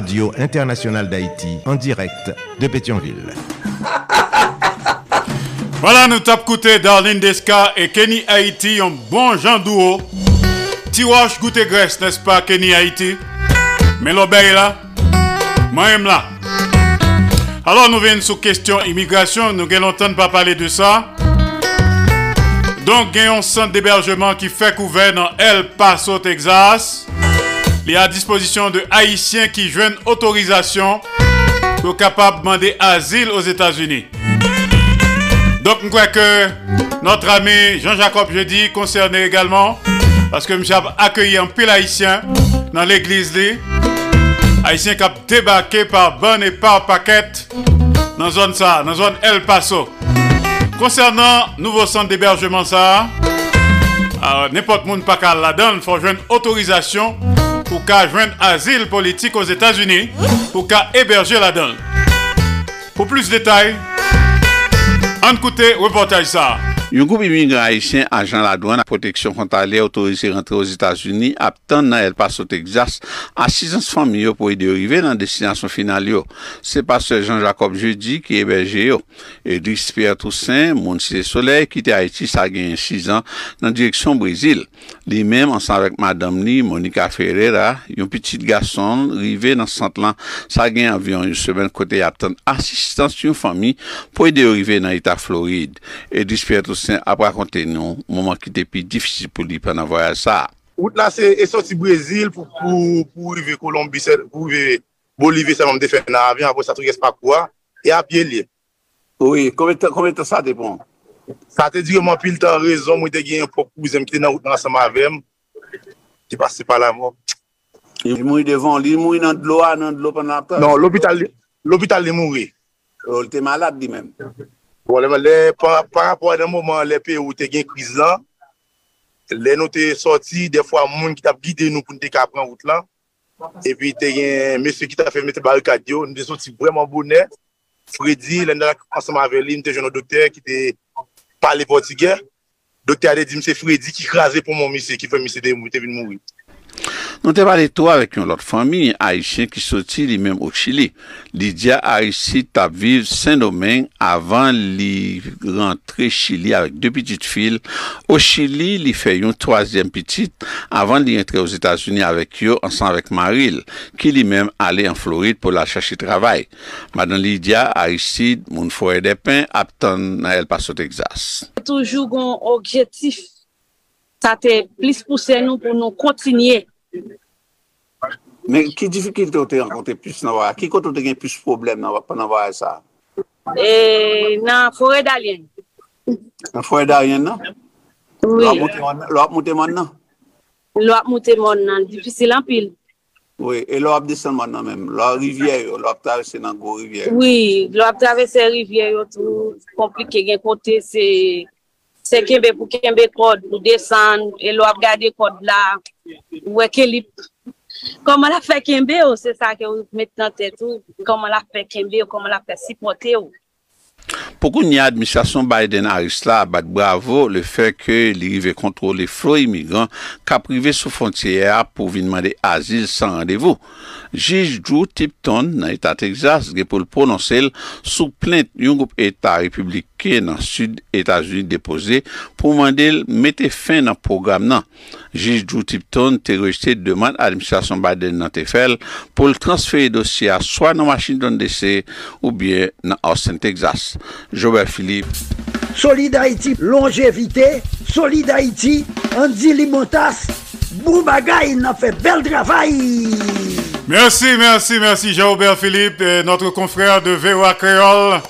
Radio Internationale d'Haïti en direct de Pétionville. (laughs) Voilà, nous tapons côté Darlene Desca et Kenny Haïti, un bon Jean Douo. Tiwash goûte graisse, n'est-ce pas, Kenny Haïti? Mais l'obéi là, moi-même là. Alors, nous venons sur question immigration, nous avons longtemps pas parler de ça. Donc, a un centre d'hébergement qui fait couvert dans El Paso, Texas. Il est à disposition de Haïtiens qui joignent autorisation pour capable de demander asile aux États-Unis. Donc, je crois que notre ami Jean-Jacob Jeudi concerné également, parce que je accueilli un pile haïtien dans l'église. li. Haïtien qui a débarqué par bonne et par paquet dans la zone El Paso. Concernant nouveau centre d'hébergement euh, n'importe monde pas la donne, faut joindre autorisation pou ka jwenn azil politik os Etats-Unis pou ka eberje la dan. Pou plus detay, an koute reportaj sa. Yon goup imigran haisyen ajan la douan a proteksyon konta le otorize rentre os Etats-Unis ap tan nan El Paso, Texas, asizans fami yo pou e derive nan destinasyon final yo. Se pa se Jean-Jacob Jeudi ki eberje yo. Edris Pierre Toussaint, Mounsi de Soleil, ki te Haiti sa gen 6 an nan direksyon Brésil. Li menm ansan vek madam ni, Monika Ferreira, yon pitit gason rive nan sant lan sa gen avyon yon semen kote ap tan asistans yon fami pou ede yon rive nan Eta Floride. E dispieto sen ap rakonte nou, mouman ki te pi difisi pou li pan avoyal sa. Wout la se esoti Brezil pou pou rive Kolombi, pou rive Bolivie se mam defen nan avyon apos sa touges pa kwa, e ap ye li. Oui, komete sa depon? Sa te dire mwen pil tan rezon mwen te gen yon pokouzem ki te nan out nan sa mavem, ki pase pa la mwen. Il mouy devan, non, li mouy nan dlo a, nan dlo pan la pa? Non, l'opital li mouri. Ou te malade di men? Bon, ou le, le, par rapport nan mouman le pe ou te gen kriz lan, le nou te sorti, defwa moun ki tap gide nou pou nou te kapran out lan, epi te gen mesye ki ta fe mette barikadyo, nou te sorti vreman bonè, Fredi, lè nan la konseman veli, nou te joun nou doktè ki te pale portigè, doktè a de di mse Freddy ki krasè pou moun misè, ki fè misè de mou, te vin mouri. Nou te pale to avèk yon lot fami, Haitien ki soti li mèm ou Chili. Lydia a Haitien tap viv Saint-Domingue avan li rentre Chili avèk de pitit fil. Ou Chili li fè yon toasyem pitit avan li rentre ou Etats-Unis avèk yo ansan avèk Maril ki li mèm ale en Floride pou la chache travay. Madan Lydia a Haitien moun fòre depen ap ton na el paso Texas. Toujou gon objektif sa te plis pousse nou pou nou kontinye. Men ki difikilte ou te renkonte plis nan wak? Ki kontou te gen plis problem nan wak nan wak sa? E nan fore dalyen. Nan fore dalyen nan? Oui. Lo ap moute man nan? Lo ap moute man nan, difisil an pil. Oui, e lo ap desen man nan men, lo ap rivye yo, lo ap travese nan go rivye yo. Oui, lo ap travese rivye yo, tou komplike gen kote se... se kembe pou kembe kod, ou desan, e lo ap gade kod la, ou e. Koman la fe kembe ou, se sa ke ou met nan tetou, koman la fe kembe ou, koman la fe sipote ou. Poukou ni administrasyon Biden a la, bat bravo le fe ke li rive kontrole flo imigran ka prive sou fontyer pou vinman de azil san randevou. Jij Drew Tipton nan etat Texas ge pou l'prononsel sou plente yon goup etat Republik bloke nan sud Etats-Unis depose pou mandel mette fin nan program nan. Jij Drew Tipton te rejte deman administrasyon Biden nan te fel pou l transferi dosye a swa nan Washington DC ou bien nan Austin, Texas. Jobert Philippe. Solid Haiti, longevite, Solid Haiti, Andy Limotas, Boubagaï nan fe bel travay. Merci, merci, merci Jean-Aubert Philippe, notre confrère de VOA Creole.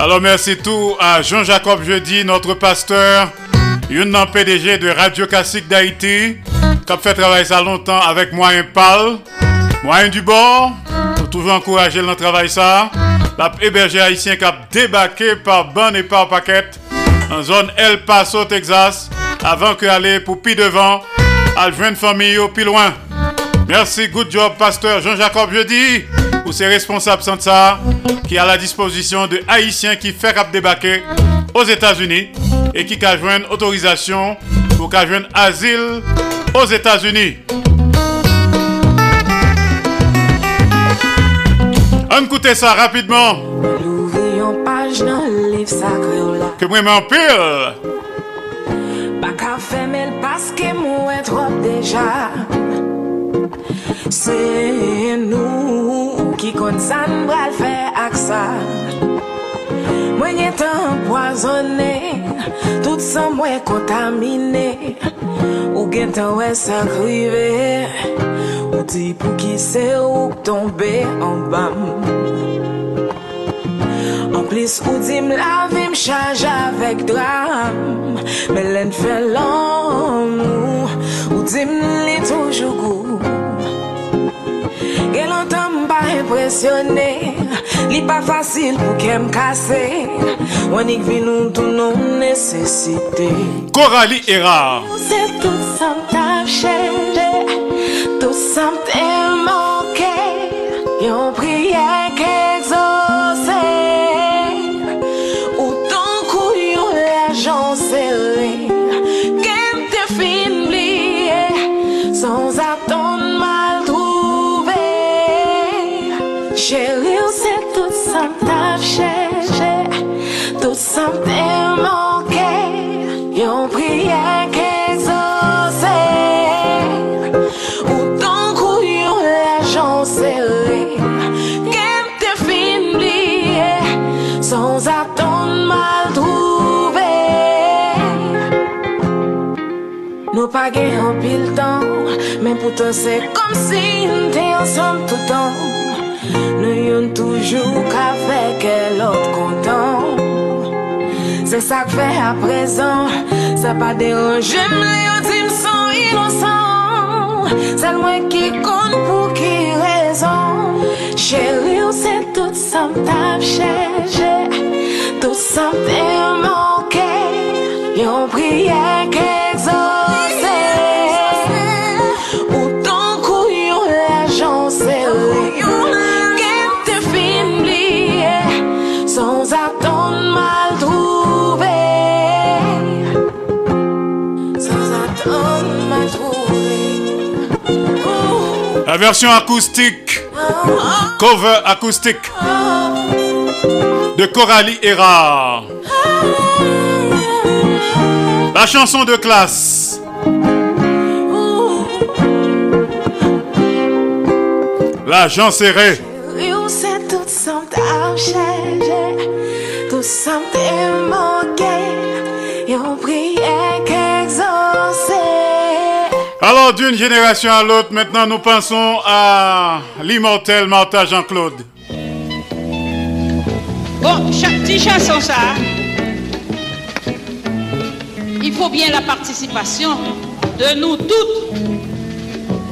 Alors merci tout à Jean-Jacob Jeudi, notre pasteur, une PDG de Radio Classique d'Haïti, qui a fait travailler ça longtemps avec Moyen Pal, Moyen du bord, pour toujours encourager le travail ça. La hébergé haïtien qui a débarqué par ban et par paquet en zone El Paso, Texas, avant que aller pour pi devant, à joindre famille au plus loin. Merci, good job, pasteur Jean-Jacob Jeudi, pour ces responsables sans ça, qui à la disposition de Haïtiens qui fait cap débarquer aux États-Unis et qui a joindre autorisation pour qu'à joindre asile aux États-Unis. On écoute ça rapidement. Que moi m'en pile. Pa ka femel paske mwen trop deja Se nou ki kon san bral fe ak sa. Mwen gen tan empoazone Tout san mwen kontamine. Ou gen tan wè sak rive Ou di pou ki se ou tombe an bam. An plis ou di m la vi m chaj avèk dram Mè lèn fè lan ou Ou di m li toujou gou Gen lontan m pa impresyonè Li pa fasil pou kem kase Wanik vi nou tou nou nesesite Coralie Era. Se tout sam ta chènde Tout sam te manke Yon priye ke Nou pa gen an pil tan Men poutan se kom si yon te ansom toutan. Nou yon toujou ka fe ke lot kontan. Se sak fe a prezan Sa pa deranje m le yo di m son inosan Sel mwen ki kon pou ki rezon Chéri ou se tout sam tap chèche Tout sam te man Yon priye ke exaucé Ou ton kou yon fin bliye Sans attendre mal trouvé Sans attendre mal trouvé La version acoustique, cover acoustique. De Coralie Era. La chanson de classe. L'agent serré. Chéri ou se tout sam tap chèche Tout sam te manke Yon priye ke exaucé Alors Alors, d'une génération à l'autre, maintenant nous pensons à l'immortel Martha Jean-Claude. Bon, chaque petit chanson ça, il faut bien la participation de nous toutes.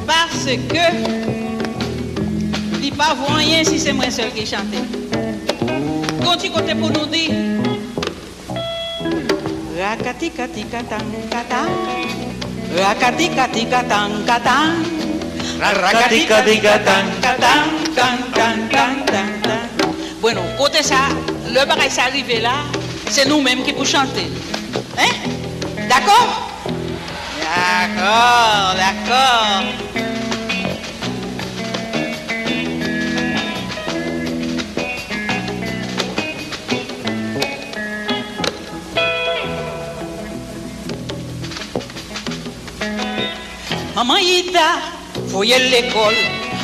Parce que, il pas rien si c'est moi seul qui chante. Quand côté pour nous dire, Rakati kati katang katang Rakati kati katang katang Rakati kati katang katang tang tang tang tang tang Bueno, côté ça, le bagage arrivé là, c'est nous-mêmes qui pour chanter. D'accord? D'accord, d'accord. Maman Ida, voyez l'école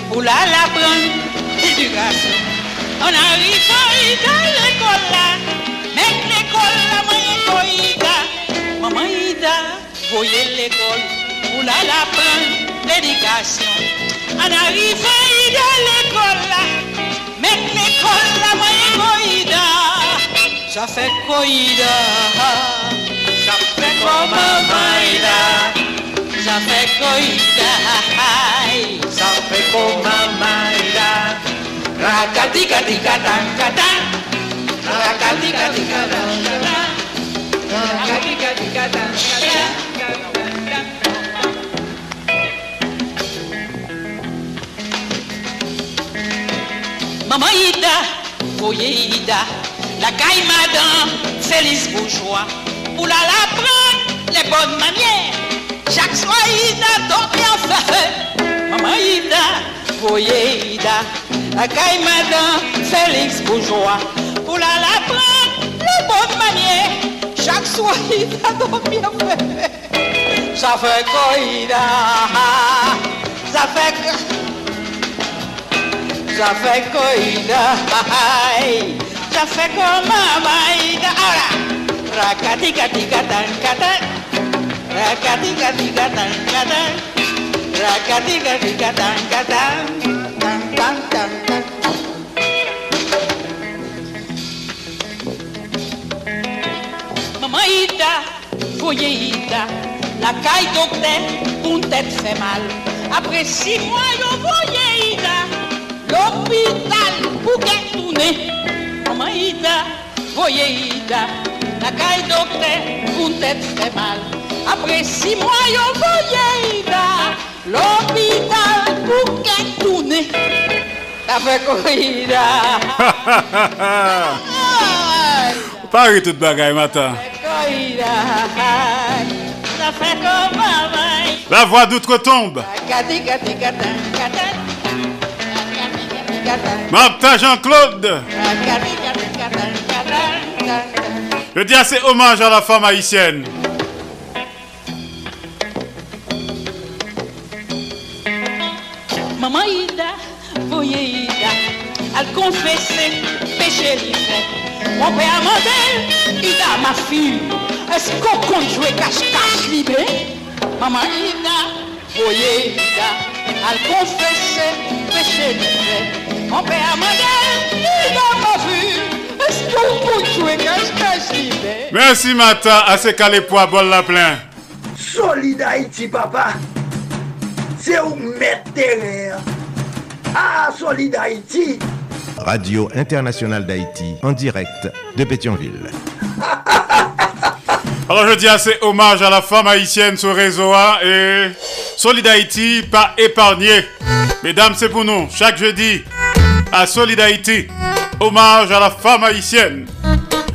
pour la l'apprendre l'éducation. On arrive à l'école là, mais l'école là, maman Ida, voyez l'école pour la l'apprendre l'éducation. On arrive à l'école là, mais l'école là, maman Ida, ça fait quoi Ida, ça fait quoi maman Ida. Ça fait coïda, ça fait comme maïda. Rakati kati katan katan, rakati kati katan katan, rakati kati katan katan. Maman Ida, voyez Ida, la caille madame Félix Bourgeois, pour la prendre les bonnes manières. Chaque soir, Ida dort bien fait. Maman Ida, voyez Ida, la caille madame Félix Bourgeois. Pour la la prendre les bonnes manières. Chaque soir, Ida dort bien fait. Ça fait quoi, Ida? Ça fait que. Ça fait quoi, Ida? Ça fait comme maman Ida. Ara, rakati kati katan katan. Rakati kati katan katan Rakati kati katan katan Tan tan tan tan ita, foye ita, la kay dokte, un tet fe mal. Apre si mwa yo foye ita, l'opital pou ke toune. Maman ita, foye ita, la kay dokte, un tet fe mal. Apre si mwa yo foye ita, l'opital pou ke toune. Apre koye ita. (laughs) Paris toute bagaille, matin. La voix d'outre-tombe. Martha Jean-Claude. Je dis assez hommage à la femme haïtienne. Maman Ida, voyez Ida, elle confessait péché livré. Mon père m'a dit, Ida, ma fille, est-ce qu'on compte jouer cache-cache libre? Maman Ida, voyez Ida, elle confessait péché livré. Mon père m'a dit, Ida, ma fille, est-ce qu'on compte jouer cache-cache libre? Merci, Mata, à ce calé poids, bol la plein. Solid Haïti, papa. C'est où mettre terrain. Ah, Solid Haïti. Radio Internationale d'Haïti, en direct de Pétionville. (laughs) Alors je dis assez hommage à la femme haïtienne sur réseau A et Solid Haïti pas épargné. Mesdames, c'est pour nous. Chaque jeudi à Solid Haïti, hommage à la femme haïtienne.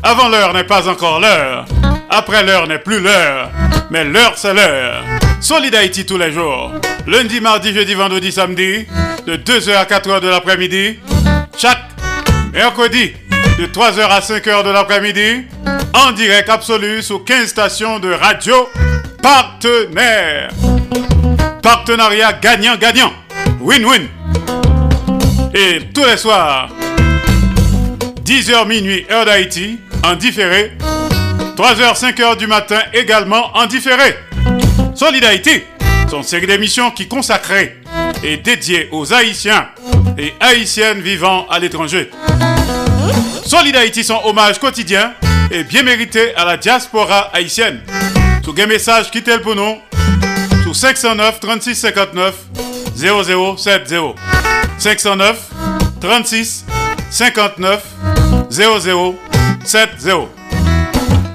Avant l'heure n'est pas encore l'heure. Après l'heure n'est plus l'heure. Mais l'heure c'est l'heure. Solid Haïti tous les jours. Lundi, mardi, jeudi, vendredi, samedi. De 2h à 4h de l'après-midi. Chaque mercredi de 3h à 5h de l'après-midi. En direct absolu sur 15 stations de radio partenaires. Partenariat gagnant-gagnant. Win-win. Et tous les soirs, 10h minuit, heure d'Haïti, en différé. 3h, 5h du matin également en différé. Solid Haïti, une série d'émissions qui consacrée et dédiée aux Haïtiens et Haïtiennes vivant à l'étranger. Solid Haïti, son hommage quotidien et bien mérité à la diaspora haïtienne. Sous un message quittez le pour nous? Sous 509 36 59 0070. 509 36 59 0070.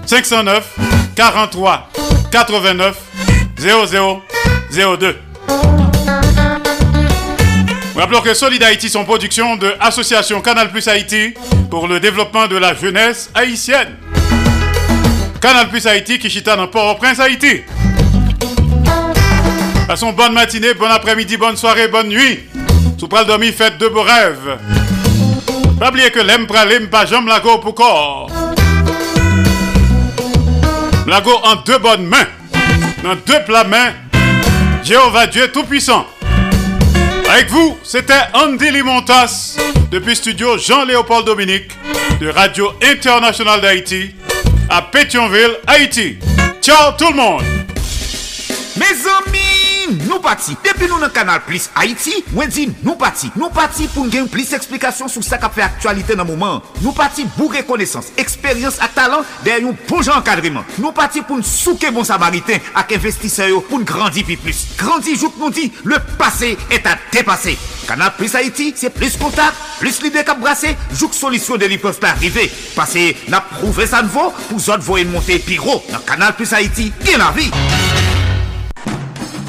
509 43 89 0002. Rappelons que Solid Haïti sont production de Association Canal Plus Haïti pour le développement de la jeunesse haïtienne. Canal Plus Haïti qui chita dans Port-au-Prince, Haïti. Passons bonne matinée, bon après-midi, bonne soirée, bonne nuit. Sous pral dormi, faites de beaux rêves. Pas oublier que l'aime pas jambe lago pour corps. Lago en deux bonnes mains. Dans deux plats mains. Jéhovah Dieu Tout-Puissant. Avec vous, c'était Andy Limontas depuis studio Jean-Léopold Dominique de Radio Internationale d'Haïti à Pétionville, Haïti. Ciao tout le monde! nou pati. Depi nou nan kanal Plus Haiti, mwen di nou pati. Nou pati pou gen plis eksplikasyon sou sa ka fe aktualite nan mouman. Nou pati bou rekonesans, eksperyans ak talan den yon bon poujan ankadriman. Nou pati pou n souke bon samariten ak investiseyo pou n grandi pi plus. Grandi jout nou di, le pase et a depase. Kanal Plus Haiti, se plis kontak, plis lide kap brase, jout solisyon de li pos pa arrive. Pase na prouve sa nvo pou zot voyen monte pi ro. Nan kanal Plus Haiti, gen la vi.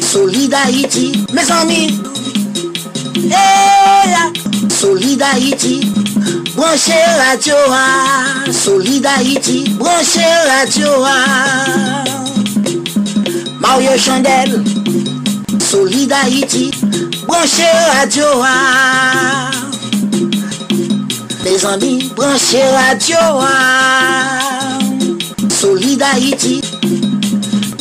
Solid Haïti, mes amis. Eh, hey, Solid Haïti, branchez radio. Solid Haïti, branchez radio. Mario Chandel, Solid Haïti, branchez radio. Mes amis, branchez radio. Solid Haïti.